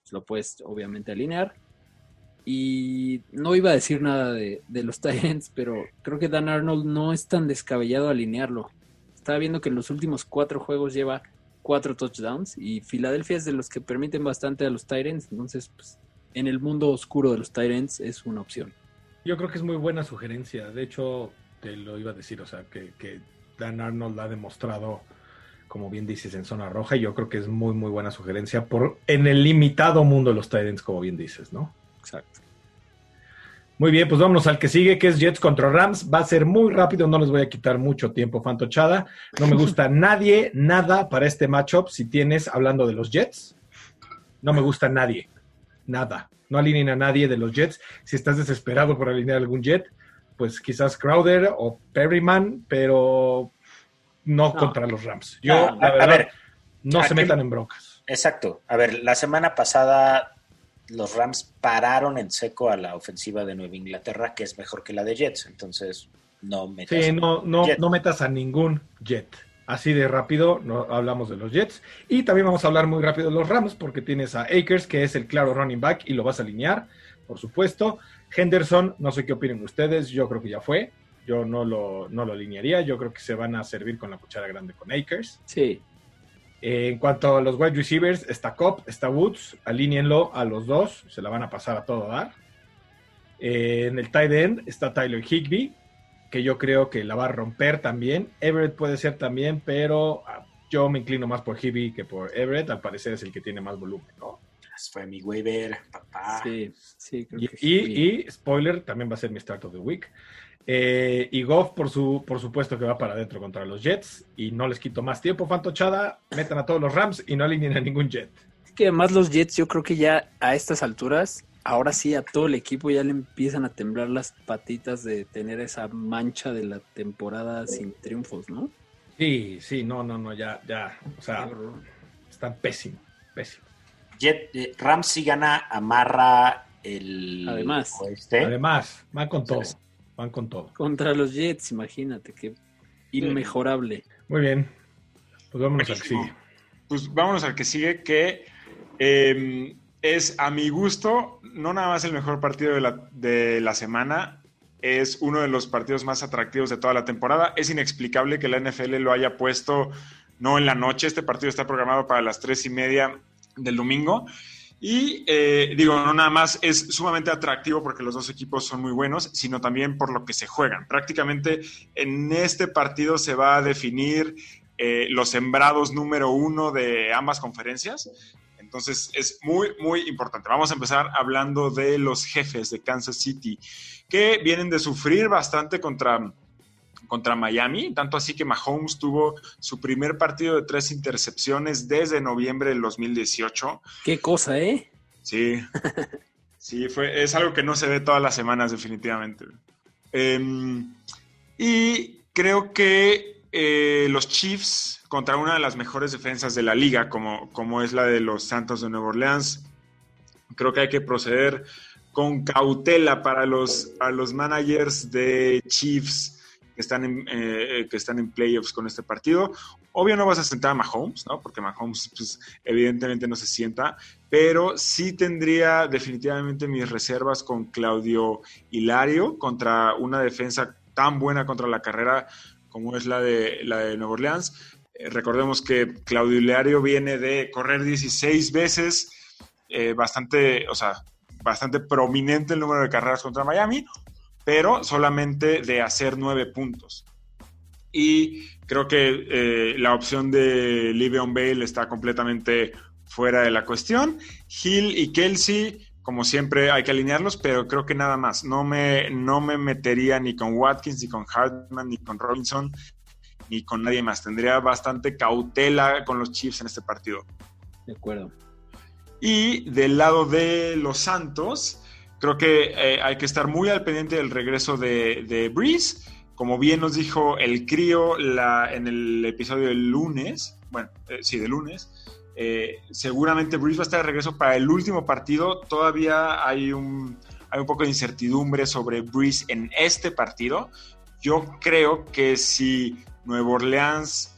pues lo puedes obviamente alinear. Y no iba a decir nada de, de los [LAUGHS] Titans, pero creo que Dan Arnold no es tan descabellado alinearlo. Estaba viendo que en los últimos cuatro juegos lleva cuatro touchdowns y Filadelfia es de los que permiten bastante a los Titans, entonces pues, en el mundo oscuro de los Titans es una opción. Yo creo que es muy buena sugerencia. De hecho, te lo iba a decir, o sea, que, que Dan Arnold ha demostrado, como bien dices, en zona roja. Y yo creo que es muy, muy buena sugerencia por en el limitado mundo de los Titans, como bien dices, ¿no? Exacto. Muy bien, pues vámonos al que sigue, que es Jets contra Rams. Va a ser muy rápido, no les voy a quitar mucho tiempo, Fantochada. No me gusta [LAUGHS] nadie, nada para este matchup. Si tienes, hablando de los Jets, no me gusta nadie, nada. No alineen a nadie de los Jets. Si estás desesperado por alinear algún Jet, pues quizás Crowder o Perryman, pero no, No. contra los Rams. Yo, No, la a- a verdad, ver, no se metan en broncas. Exacto. A ver, la semana pasada los Rams pararon en seco a la ofensiva de Nueva Inglaterra, que es mejor que la de Jets. Entonces, no metas. Sí, no, no, Jet. no metas a ningún Jet. Así de rápido no hablamos de los Jets. Y también vamos a hablar muy rápido de los Rams, porque tienes a Akers, que es el claro running back, y lo vas a alinear, por supuesto. Henderson, no sé qué opinen ustedes, yo creo que ya fue. Yo no lo, no lo alinearía, yo creo que se van a servir con la cuchara grande con Akers. Sí. Eh, en cuanto a los wide receivers, está Cobb, está Woods, alíñenlo a los dos, se la van a pasar a todo dar. Eh, en el tight end está Tyler Higby, que yo creo que la va a romper también. Everett puede ser también, pero ah, yo me inclino más por Higby que por Everett, al parecer es el que tiene más volumen, ¿no? Fue mi waiver, papá. Sí, sí, creo Y, que y- sí. y, spoiler, también va a ser mi start of the week. Eh, y Goff, por, su, por supuesto, que va para adentro contra los Jets. Y no les quito más tiempo, fantochada. Metan a todos los Rams y no alineen a ningún Jet. Es que además los Jets, yo creo que ya a estas alturas, ahora sí a todo el equipo ya le empiezan a temblar las patitas de tener esa mancha de la temporada sin triunfos, ¿no? Sí, sí, no, no, no, ya, ya. O sea, están pésimo, pésimo. Jet, eh, Rams si gana, amarra el Además. oeste. Además, van con todo, van con todo. Contra los Jets, imagínate, qué inmejorable. Muy bien, pues vámonos al que sigue. Pues vámonos al que sigue, que eh, es a mi gusto, no nada más el mejor partido de la, de la semana, es uno de los partidos más atractivos de toda la temporada. Es inexplicable que la NFL lo haya puesto no en la noche, este partido está programado para las tres y media del domingo. Y eh, digo, no nada más es sumamente atractivo porque los dos equipos son muy buenos, sino también por lo que se juegan. Prácticamente en este partido se va a definir eh, los sembrados número uno de ambas conferencias. Entonces es muy, muy importante. Vamos a empezar hablando de los jefes de Kansas City, que vienen de sufrir bastante contra, contra Miami, tanto así que Mahomes tuvo su primer partido de tres intercepciones desde noviembre del 2018. Qué cosa, ¿eh? Sí, [LAUGHS] sí, fue, es algo que no se ve todas las semanas definitivamente. Em, y creo que eh, los Chiefs contra una de las mejores defensas de la liga, como, como es la de los Santos de Nueva Orleans, creo que hay que proceder con cautela para los, a los managers de Chiefs que están, en, eh, que están en playoffs con este partido. Obvio no vas a sentar a Mahomes, ¿no? Porque Mahomes pues, evidentemente no se sienta, pero sí tendría definitivamente mis reservas con Claudio Hilario contra una defensa tan buena contra la carrera como es la de, la de Nueva Orleans. Eh, recordemos que Claudio Hilario viene de correr 16 veces, eh, bastante, o sea, bastante prominente el número de carreras contra Miami, pero solamente de hacer nueve puntos. Y creo que eh, la opción de Livion Bale está completamente fuera de la cuestión. Hill y Kelsey, como siempre, hay que alinearlos, pero creo que nada más. No me, no me metería ni con Watkins, ni con Hartman, ni con Robinson, ni con nadie más. Tendría bastante cautela con los Chiefs en este partido. De acuerdo. Y del lado de los Santos, creo que eh, hay que estar muy al pendiente del regreso de, Breeze. Como bien nos dijo el crío en el episodio del lunes, bueno, eh, sí, de lunes, eh, seguramente Breeze va a estar de regreso para el último partido. Todavía hay un, hay un poco de incertidumbre sobre Breeze en este partido. Yo creo que si Nueva Orleans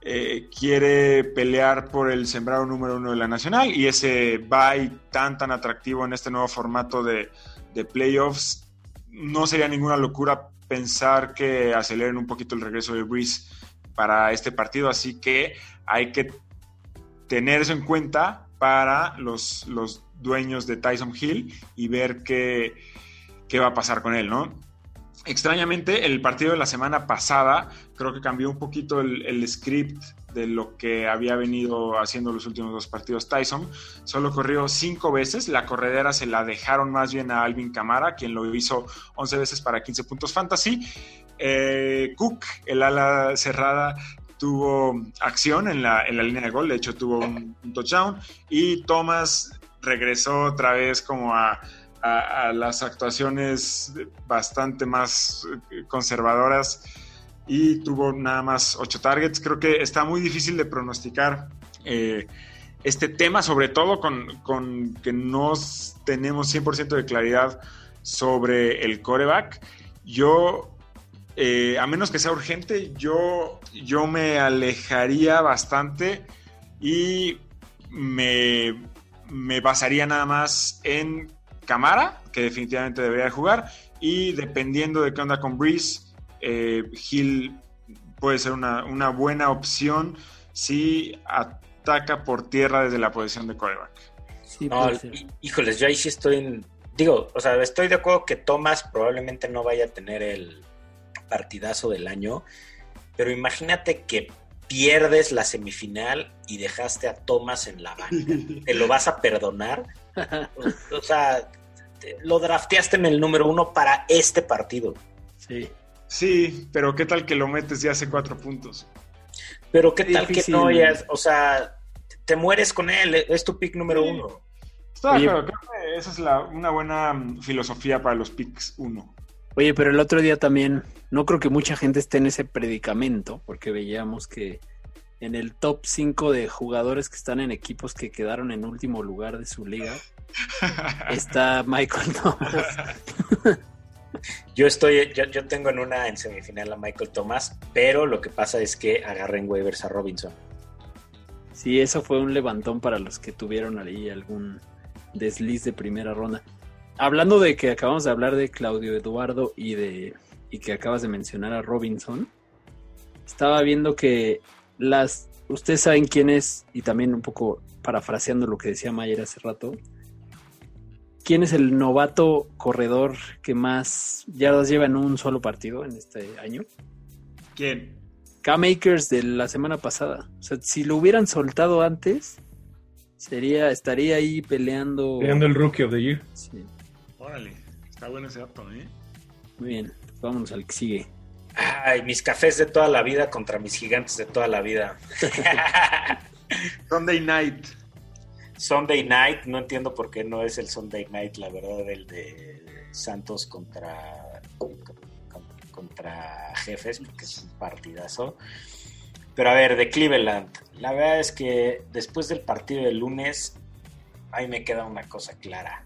eh, quiere pelear por el sembrado número uno de la nacional y ese bye tan tan atractivo en este nuevo formato de, playoffs, no sería ninguna locura pensar que aceleren un poquito el regreso de Breeze para este partido, así que hay que tener eso en cuenta para los, los dueños de Tyson Hill y ver qué, qué va a pasar con él, ¿no? Extrañamente, el partido de la semana pasada creo que cambió un poquito el, script de lo que había venido haciendo los últimos dos partidos Tyson. Solo corrió cinco veces, la corredera se la dejaron más bien a Alvin Camara, quien lo hizo 11 veces para 15 puntos fantasy. Eh, Cook, el ala cerrada, tuvo acción en la, en la, línea de gol, de hecho tuvo un touchdown, y Thomas regresó otra vez como a a, las actuaciones bastante más eh, conservadoras y tuvo nada más ocho targets. Creo que está muy difícil de pronosticar eh, este tema, sobre todo con, que no tenemos 100% de claridad sobre el coreback. Yo, eh, a menos que sea urgente, yo, yo me alejaría bastante y me, me basaría nada más en Camara, que definitivamente debería jugar, y dependiendo de qué onda con Breeze, eh, Hill puede ser una, buena opción si ataca por tierra desde la posición de coreback. Sí, híjoles, yo ahí sí estoy en, digo, o sea, estoy de acuerdo que Thomas probablemente no vaya a tener el partidazo del año, pero imagínate que pierdes la semifinal y dejaste a Thomas en la banca. [LAUGHS] ¿Te lo vas a perdonar? [LAUGHS] O, sea, lo drafteaste en el número uno para este partido. Sí. Sí, pero ¿qué tal que lo metes y hace cuatro puntos? Pero ¿qué tal que no o sea, te mueres con él, es tu pick número uno. creo que esa es una buena mm, filosofía para los picks uno. Oye, pero el otro día también, no creo que mucha gente esté en ese predicamento, porque veíamos que en el top 5 de jugadores que están en equipos que quedaron en último lugar de su liga, está Michael Thomas. [LAUGHS] Yo estoy, yo, tengo en una en semifinal a Michael Thomas, pero lo que pasa es que agarren waivers a Robinson. Sí, eso fue un levantón para los que tuvieron ahí algún desliz de primera ronda hablando de que acabamos de hablar de Claudio Eduardo y de y que acabas de mencionar a Robinson, estaba viendo que las ustedes saben quién es y también un poco parafraseando lo que decía Mayer hace rato. ¿Quién es el novato corredor que más yardas lleva en un solo partido en este año? ¿Quién? K-Makers de la semana pasada. O sea, si lo hubieran soltado antes, sería, estaría ahí peleando. Peleando el Rookie of the Year. Sí. Órale, está bueno ese dato, ¿eh? Muy bien, vámonos al que sigue. Ay, mis cafés de toda la vida contra mis gigantes de toda la vida. [LAUGHS] Sunday night. Sunday night, no entiendo por qué no es el Sunday night, la verdad, el de Santos contra, contra Jefes, porque es un partidazo. Pero a ver, de Cleveland, la verdad es que después del partido del lunes, ahí me queda una cosa clara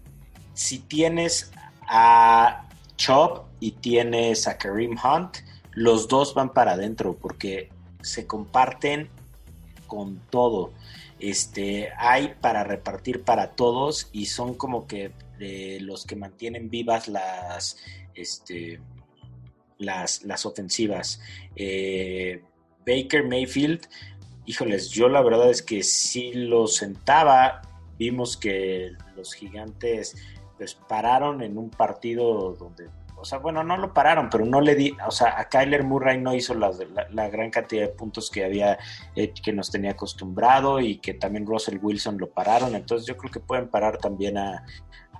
si tienes a Chop y tienes a Kareem Hunt, los dos van para adentro porque se comparten con todo. Este, hay para repartir para todos y son como que los que mantienen vivas las, este, las, las ofensivas. Eh, Baker Mayfield, híjoles, yo la verdad es que si lo sentaba, vimos que los gigantes pues pararon en un partido donde, o sea, bueno, no lo pararon, pero no le di, o sea, a Kyler Murray no hizo la, gran cantidad de puntos que había, eh, que nos tenía acostumbrado y que también Russell Wilson lo pararon, entonces yo creo que pueden parar también a,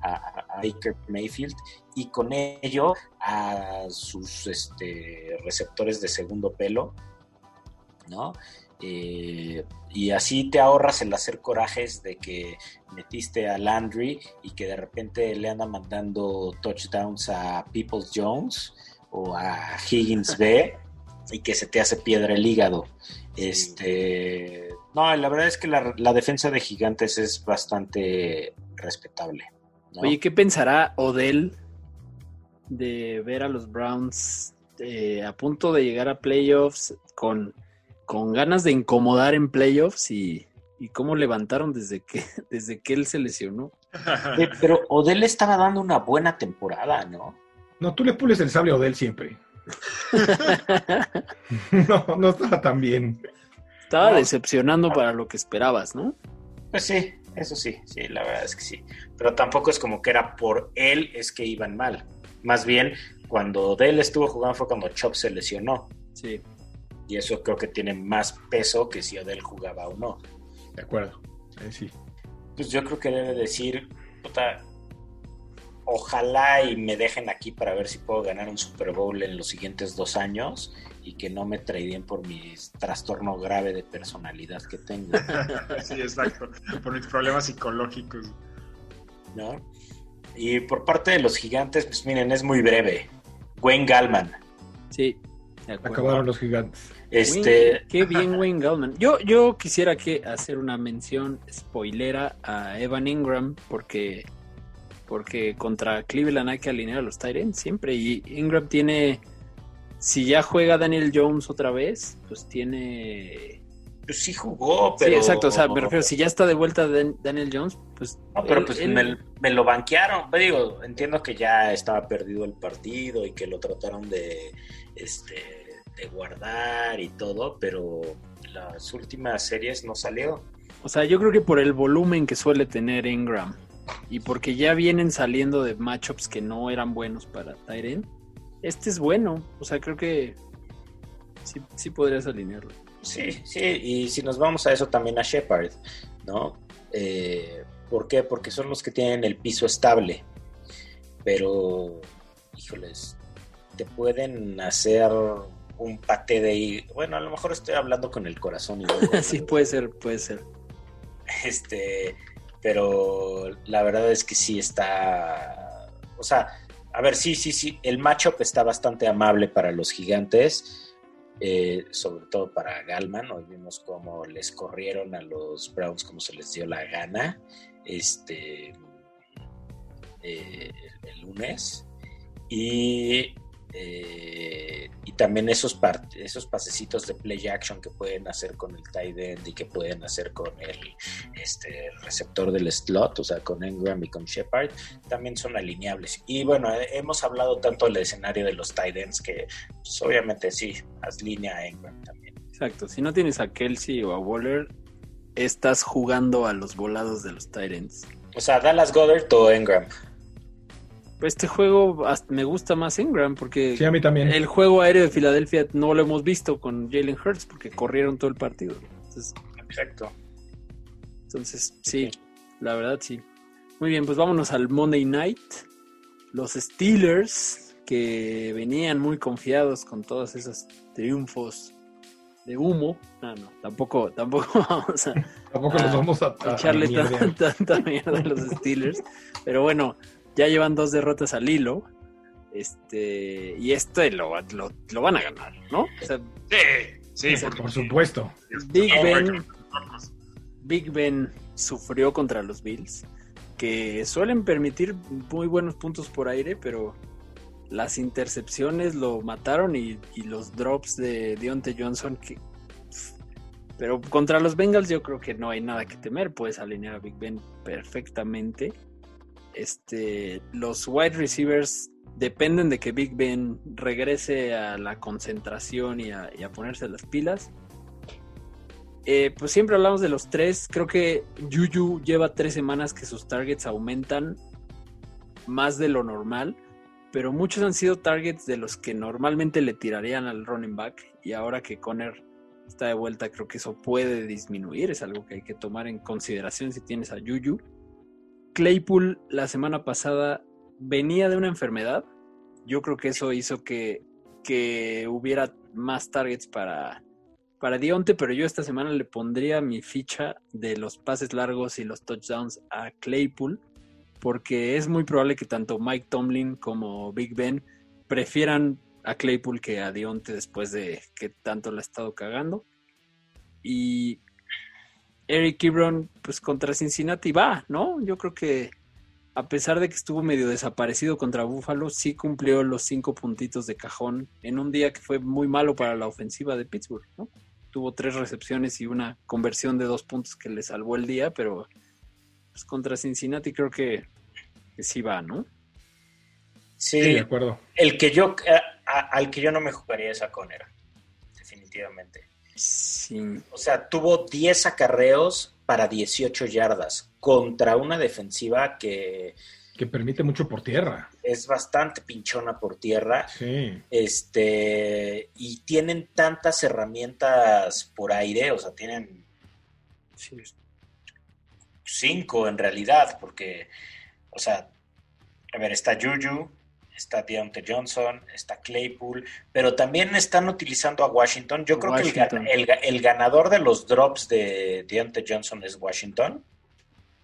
a, Baker Mayfield y con ello a sus este, receptores de segundo pelo, ¿no? Eh, y así te ahorras el hacer corajes de que metiste a Landry y que de repente le anda mandando touchdowns a Peoples Jones o a Higgins B y que se te hace piedra el hígado. Este, no, la verdad es que la, defensa de Gigantes es bastante respetable. Oye, ¿qué pensará Odell de ver a los Browns eh, a punto de llegar a playoffs con con ganas de incomodar en playoffs y, cómo levantaron desde que, [LAUGHS] desde que él se lesionó. pero Odell estaba dando una buena temporada, ¿no? No, tú le pules el sable a Odell siempre. [LAUGHS] no, no estaba tan bien. Estaba decepcionando para lo que esperabas, ¿no? Pues sí, eso sí, sí, la verdad es que sí. Pero tampoco es como que era por él es que iban mal. Más bien, cuando Odell estuvo jugando fue cuando Chop se lesionó. Sí. Y eso creo que tiene más peso que si Odell jugaba o no. De acuerdo, sí. Pues yo creo que debe decir, ojalá y me dejen aquí para ver si puedo ganar un Super Bowl en los siguientes dos años y que no me traiden por mi trastorno grave de personalidad que tengo. [LAUGHS] sí, exacto, por mis problemas psicológicos. ¿No? Y por parte de los gigantes, pues miren, es muy breve. Wayne Gallman. Sí. Acabaron los gigantes. Este, Wayne- qué bien Wayne Gallman. Yo, yo quisiera que hacer una mención spoilera a Evan Ingram porque, porque contra Cleveland hay que alinear a los Tyrants siempre. Y Ingram tiene, si ya juega Daniel Jones otra vez, pues tiene... pues sí jugó, pero. Sí, exacto. O sea, me refiero, si ya está de vuelta Dan- Daniel Jones, pues... No, pero él- pues él- me, me lo banquearon. Digo, entiendo que ya estaba perdido el partido y que lo trataron de, este, de guardar y todo, pero las últimas series no salió. O sea, yo creo que por el volumen que suele tener Ingram y porque ya vienen saliendo de matchups que no eran buenos para Tyren, este es bueno. O sea, creo que sí, sí podrías alinearlo. Sí, sí, y si nos vamos a eso también a Shepard, ¿no? Eh, ¿Por qué? Porque son los que tienen el piso estable, pero, híjoles, te pueden hacer un pate de... ahí. Bueno, a lo mejor estoy hablando con el corazón. Y [LAUGHS] sí, puede ser, puede ser. Este, pero la verdad es que sí está, o sea, a ver, sí, sí, sí, el matchup está bastante amable para los gigantes, eh, sobre todo para Galman. Hoy vimos cómo les corrieron a los Browns como se les dio la gana, este, eh, el, el lunes y eh, y también esos, esos pasecitos de play action que pueden hacer con el tight end y que pueden hacer con el este, receptor del slot, o sea, con Engram y con Shepard, también son alineables. Y bueno, eh, hemos hablado tanto del escenario de los tight ends que pues, obviamente sí, haz línea a Engram también. Exacto. Si no tienes a Kelsey o a Waller, estás jugando a los volados de los Tyrants. O sea, Dallas Goddard o Engram. Este juego hasta me gusta más Ingram porque Sí, a mí también. el juego aéreo de Filadelfia no lo hemos visto con Jalen Hurts porque corrieron todo el partido. Entonces, Exacto. Entonces, sí, la verdad sí. Muy bien, pues vámonos al Monday Night. Los Steelers, que venían muy confiados con todos esos triunfos de humo. No, no, tampoco, tampoco [LAUGHS] vamos a Tampoco los ah, vamos a, a- a echarle tanta mierda a los Steelers. Pero bueno, ya llevan dos derrotas al hilo. Este, y este lo, lo, lo van a ganar, ¿no? O sea, Sí, sí, Por supuesto. Big Ben, Big Ben sufrió contra los Bills, que suelen permitir muy buenos puntos por aire, pero las intercepciones lo mataron y, y los drops de Deontay Johnson que pero contra los Bengals yo creo que no hay nada que temer, puedes alinear a Big Ben perfectamente. Este, los wide receivers dependen de que Big Ben regrese a la concentración y a, ponerse las pilas. Eh, pues siempre hablamos de los tres. Creo que Juju lleva tres semanas que sus targets aumentan más de lo normal. Pero muchos han sido targets de los que normalmente le tirarían al running back. Y ahora que Conner está de vuelta, creo que eso puede disminuir. Es algo que hay que tomar en consideración si tienes a Juju. Claypool la semana pasada venía de una enfermedad. Yo creo que eso hizo que, que hubiera más targets para, para Dionte, pero yo esta semana le pondría mi ficha de los pases largos y los touchdowns a Claypool, porque es muy probable que tanto Mike Tomlin como Big Ben prefieran a Claypool que a Dionte después de que tanto la ha estado cagando. Y Eric Ebron, pues contra Cincinnati va, ¿no? Yo creo que a pesar de que estuvo medio desaparecido contra Buffalo, sí cumplió los cinco puntitos de cajón en un día que fue muy malo para la ofensiva de Pittsburgh, ¿no? Tuvo tres recepciones y una conversión de dos puntos que le salvó el día, pero pues contra Cincinnati creo que, que sí va, ¿no? Sí, Sí, de acuerdo. el que yo, a- a- al que yo no me jugaría es a Conner, definitivamente. Sí. O sea, tuvo 10 acarreos para 18 yardas contra una defensiva que Que permite mucho por tierra. es bastante pinchona por tierra. Sí. Este, y tienen tantas herramientas por aire, o sea, tienen sí. cinco en realidad, porque, o sea, a ver, está Juju, está Deontay Johnson, está Claypool, pero también están utilizando a Washington. Yo creo que el, ganador de los drops de Deontay Johnson es Washington.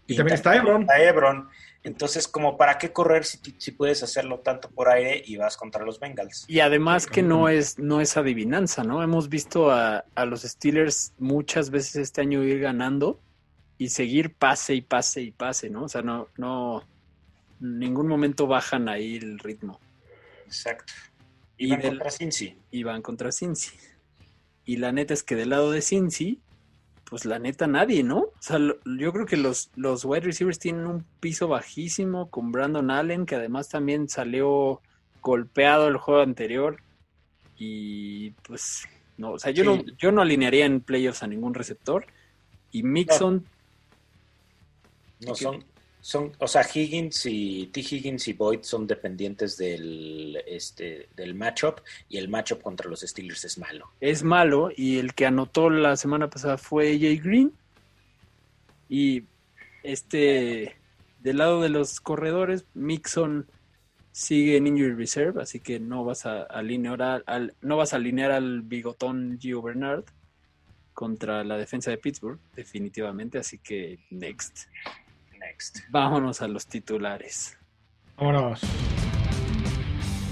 Y también está Ebron. Está Ebron. Entonces, como para qué correr si, si, puedes hacerlo tanto por aire y vas contra los Bengals. Y además que no es, no es adivinanza, ¿no? Hemos visto a, a los Steelers muchas veces este año ir ganando y seguir pase y pase y pase, ¿no? O sea, no, no, en ningún momento bajan ahí el ritmo. Exacto. Y, van contra Cincy. Y van contra Cincy. Y la neta es que del lado de Cincy, pues la neta nadie, ¿no? O sea, yo creo que los, los wide receivers tienen un piso bajísimo con Brandon Allen, que además también salió golpeado el juego anterior. Y pues, no, o sea, yo, no, yo no alinearía en playoffs a ningún receptor. Y Mixon no son, son, o sea, Higgins y T. Higgins y Boyd son dependientes del, este, del matchup y el matchup contra los Steelers es malo. Es malo y el que anotó la semana pasada fue Jay Green y este del lado de los corredores Mixon sigue en injury reserve, así que no vas a alinear al, no vas a alinear al bigotón Gio Bernard contra la defensa de Pittsburgh, definitivamente, así que next. Vámonos a los titulares. Vámonos.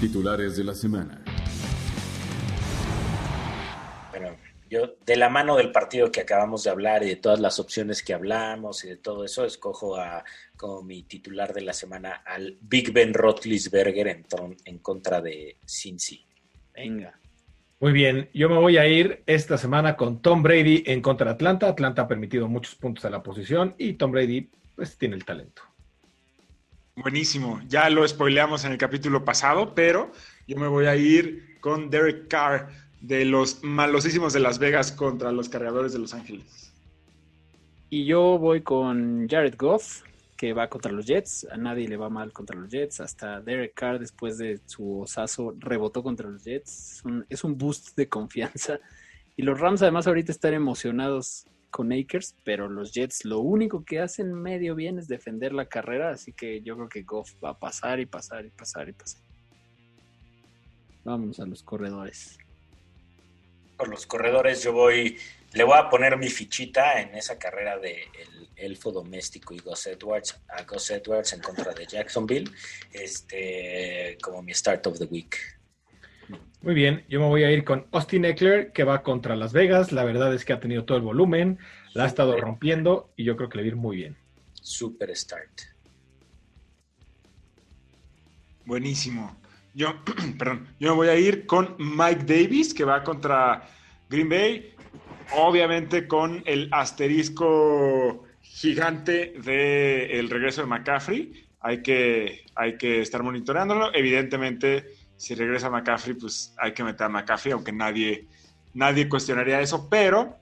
Titulares de la semana. Bueno, yo de la mano del partido que acabamos de hablar y de todas las opciones que hablamos y de todo eso, escojo a, como mi titular de la semana al Big Ben Roethlisberger en, en contra de Cincy. Venga. Muy bien, yo me voy a ir esta semana con Tom Brady en contra de Atlanta. Atlanta ha permitido muchos puntos a la posición y Tom Brady pues tiene el talento. Buenísimo, ya lo spoileamos en el capítulo pasado, pero yo me voy a ir con Derek Carr de los malosísimos de Las Vegas contra los cargadores de Los Ángeles. Y yo voy con Jared Goff, que va contra los Jets. A nadie le va mal contra los Jets. Hasta Derek Carr, después de su osazo, rebotó contra los Jets. Es un, es un boost de confianza. Y los Rams, además, ahorita están emocionados con Akers, pero los Jets lo único que hacen medio bien es defender la carrera, así que yo creo que Goff va a pasar y pasar y pasar y pasar. Vamos a los corredores. Por los corredores yo voy, le voy a poner mi fichita en esa carrera de el elfo doméstico y Gus Edwards a Gus Edwards en contra de Jacksonville, este como mi start of the week. Muy bien, yo me voy a ir con Austin Eckler, que va contra Las Vegas. La verdad es que ha tenido todo el volumen, la ha estado rompiendo y yo creo que le va a ir muy bien. Super start. Buenísimo. Yo, [CLEARS THROAT] perdón, yo me voy a ir con Mike Davis, que va contra Green Bay. Obviamente con el asterisco gigante del regreso de McCaffrey. Hay que, hay que estar monitoreándolo. Evidentemente si regresa McCaffrey, pues hay que meter a McCaffrey, aunque nadie, nadie cuestionaría eso, pero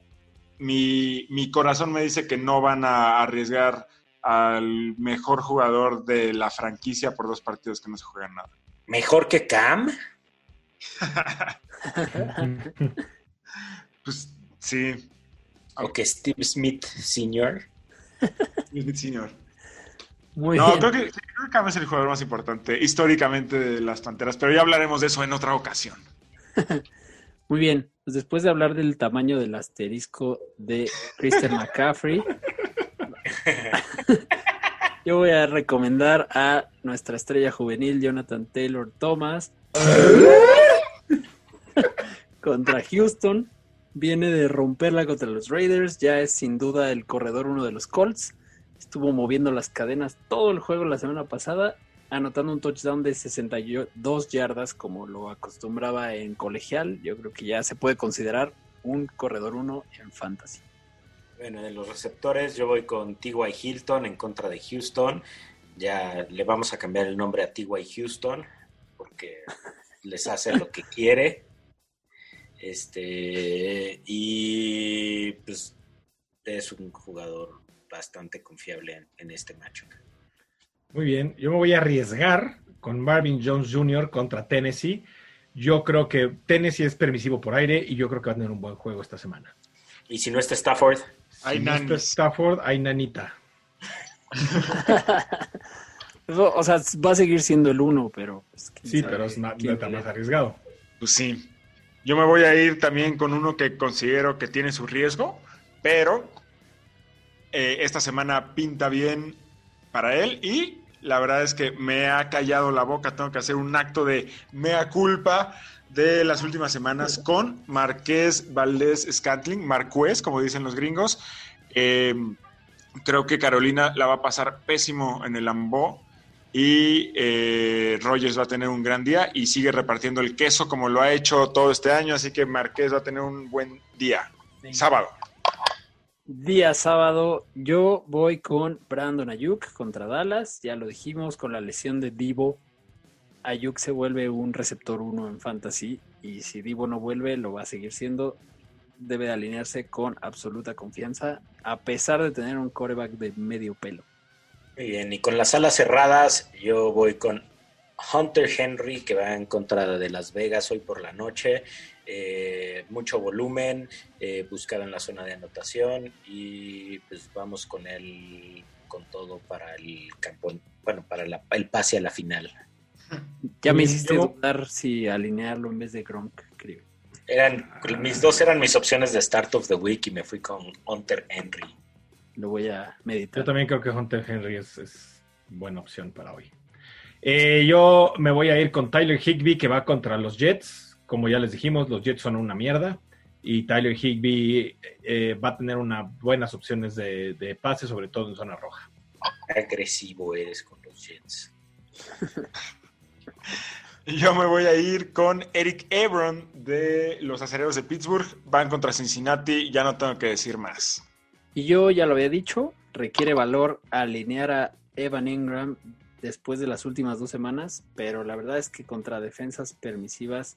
mi, corazón me dice que no van a arriesgar al mejor jugador de la franquicia por dos partidos que no se juegan nada. ¿Mejor que Cam? [LAUGHS] pues sí. O que Steve Smith Sr. Steve Smith Sr no, creo que, creo que es el jugador más importante históricamente de las Panteras, pero ya hablaremos de eso en otra ocasión. [LAUGHS] Muy bien, pues después de hablar del tamaño del asterisco de Christian McCaffrey, [LAUGHS] yo voy a recomendar a nuestra estrella juvenil Jonathan Taylor Thomas [LAUGHS] contra Houston. Viene de romperla contra los Raiders, ya es sin duda el corredor uno de los Colts estuvo moviendo las cadenas todo el juego la semana pasada, anotando un touchdown de 62 yardas como lo acostumbraba en colegial. Yo creo que ya se puede considerar un corredor uno en fantasy. Bueno, de los receptores yo voy con T.Y. Hilton en contra de Houston. Ya le vamos a cambiar el nombre a T.Y. Houston porque les hace lo que quiere. Este, y pues es un jugador bastante confiable en, este matchup. Muy bien, yo me voy a arriesgar con Marvin Jones Jr. contra Tennessee. Yo creo que Tennessee es permisivo por aire y yo creo que va a tener un buen juego esta semana. ¿Y si no está Stafford? Si no está Stafford, hay nanita. [LAUGHS] o sea, va a seguir siendo el uno, pero... Pues, sí, pero es más, más arriesgado. Pues sí. Yo me voy a ir también con uno que considero que tiene su riesgo, pero eh, esta semana pinta bien para él y La verdad es que me ha callado la boca. Tengo que hacer un acto de mea culpa de las últimas semanas con Marqués Valdés Scantling, Marqués, como dicen los gringos. Eh, creo que Carolina la va a pasar pésimo en el Ambó y eh, Rogers va a tener un gran día y sigue repartiendo el queso como lo ha hecho todo este año, así que Marqués va a tener un buen día. Sábado. Día sábado, yo voy con Brandon Ayuk contra Dallas, ya lo dijimos, con la lesión de Divo. Ayuk se vuelve un receptor 1 en fantasy y si Divo no vuelve, lo va a seguir siendo. Debe de alinearse con absoluta confianza, a pesar de tener un coreback de medio pelo. Muy bien, y con las alas cerradas, yo voy con Hunter Henry, que va en contra de Las Vegas hoy por la noche. Eh, mucho volumen, eh, buscado en la zona de anotación y pues vamos con él con todo para el campo, bueno, para el pase a la final. [LAUGHS] Ya me hiciste dudar si alinearlo en vez de Gronk, creo. Eran, mis dos eran mis opciones de Start of the Week y me fui con Hunter Henry. Lo voy a meditar. Yo también creo que Hunter Henry es, buena opción para hoy. Eh, yo me voy a ir con Tyler Higby, que va contra los Jets. Como ya les dijimos, los Jets son una mierda. Y Tyler Higby eh, va a tener unas buenas opciones de, de pase, sobre todo en zona roja. Agresivo eres con los Jets. [LAUGHS] Yo me voy a ir con Eric Ebron de los acereros de Pittsburgh. Van contra Cincinnati, ya no tengo que decir más. Y yo ya lo había dicho, requiere valor alinear a Evan Ingram después de las últimas dos semanas, pero la verdad es que contra defensas permisivas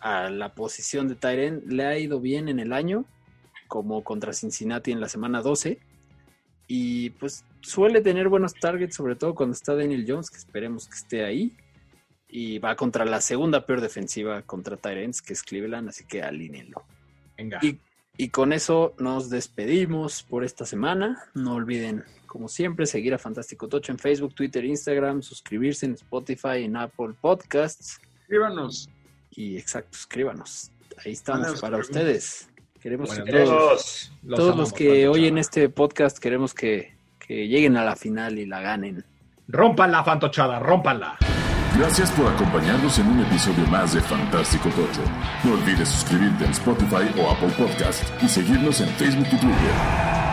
a la posición de Tyren le ha ido bien en el año, como contra Cincinnati en la semana 12. Y pues suele tener buenos targets, sobre todo cuando está Daniel Jones, que esperemos que esté ahí. Y va contra la segunda peor defensiva contra Tyrants, que es Cleveland, así que alínenlo. Venga. Y con eso nos despedimos por esta semana. No olviden, como siempre, seguir a Fantástico Tocho en Facebook, Twitter, Instagram, suscribirse en Spotify, en Apple Podcasts. Escríbanos. Y exacto, escríbanos. Ahí estamos para ustedes. Queremos que todos, todos los que oyen este podcast queremos que, que lleguen a la final y la ganen. Rompan fantochada, rompanla. Gracias por acompañarnos en un episodio más de Fantástico Tocho. No olvides suscribirte en Spotify o Apple Podcast y seguirnos en Facebook y Twitter.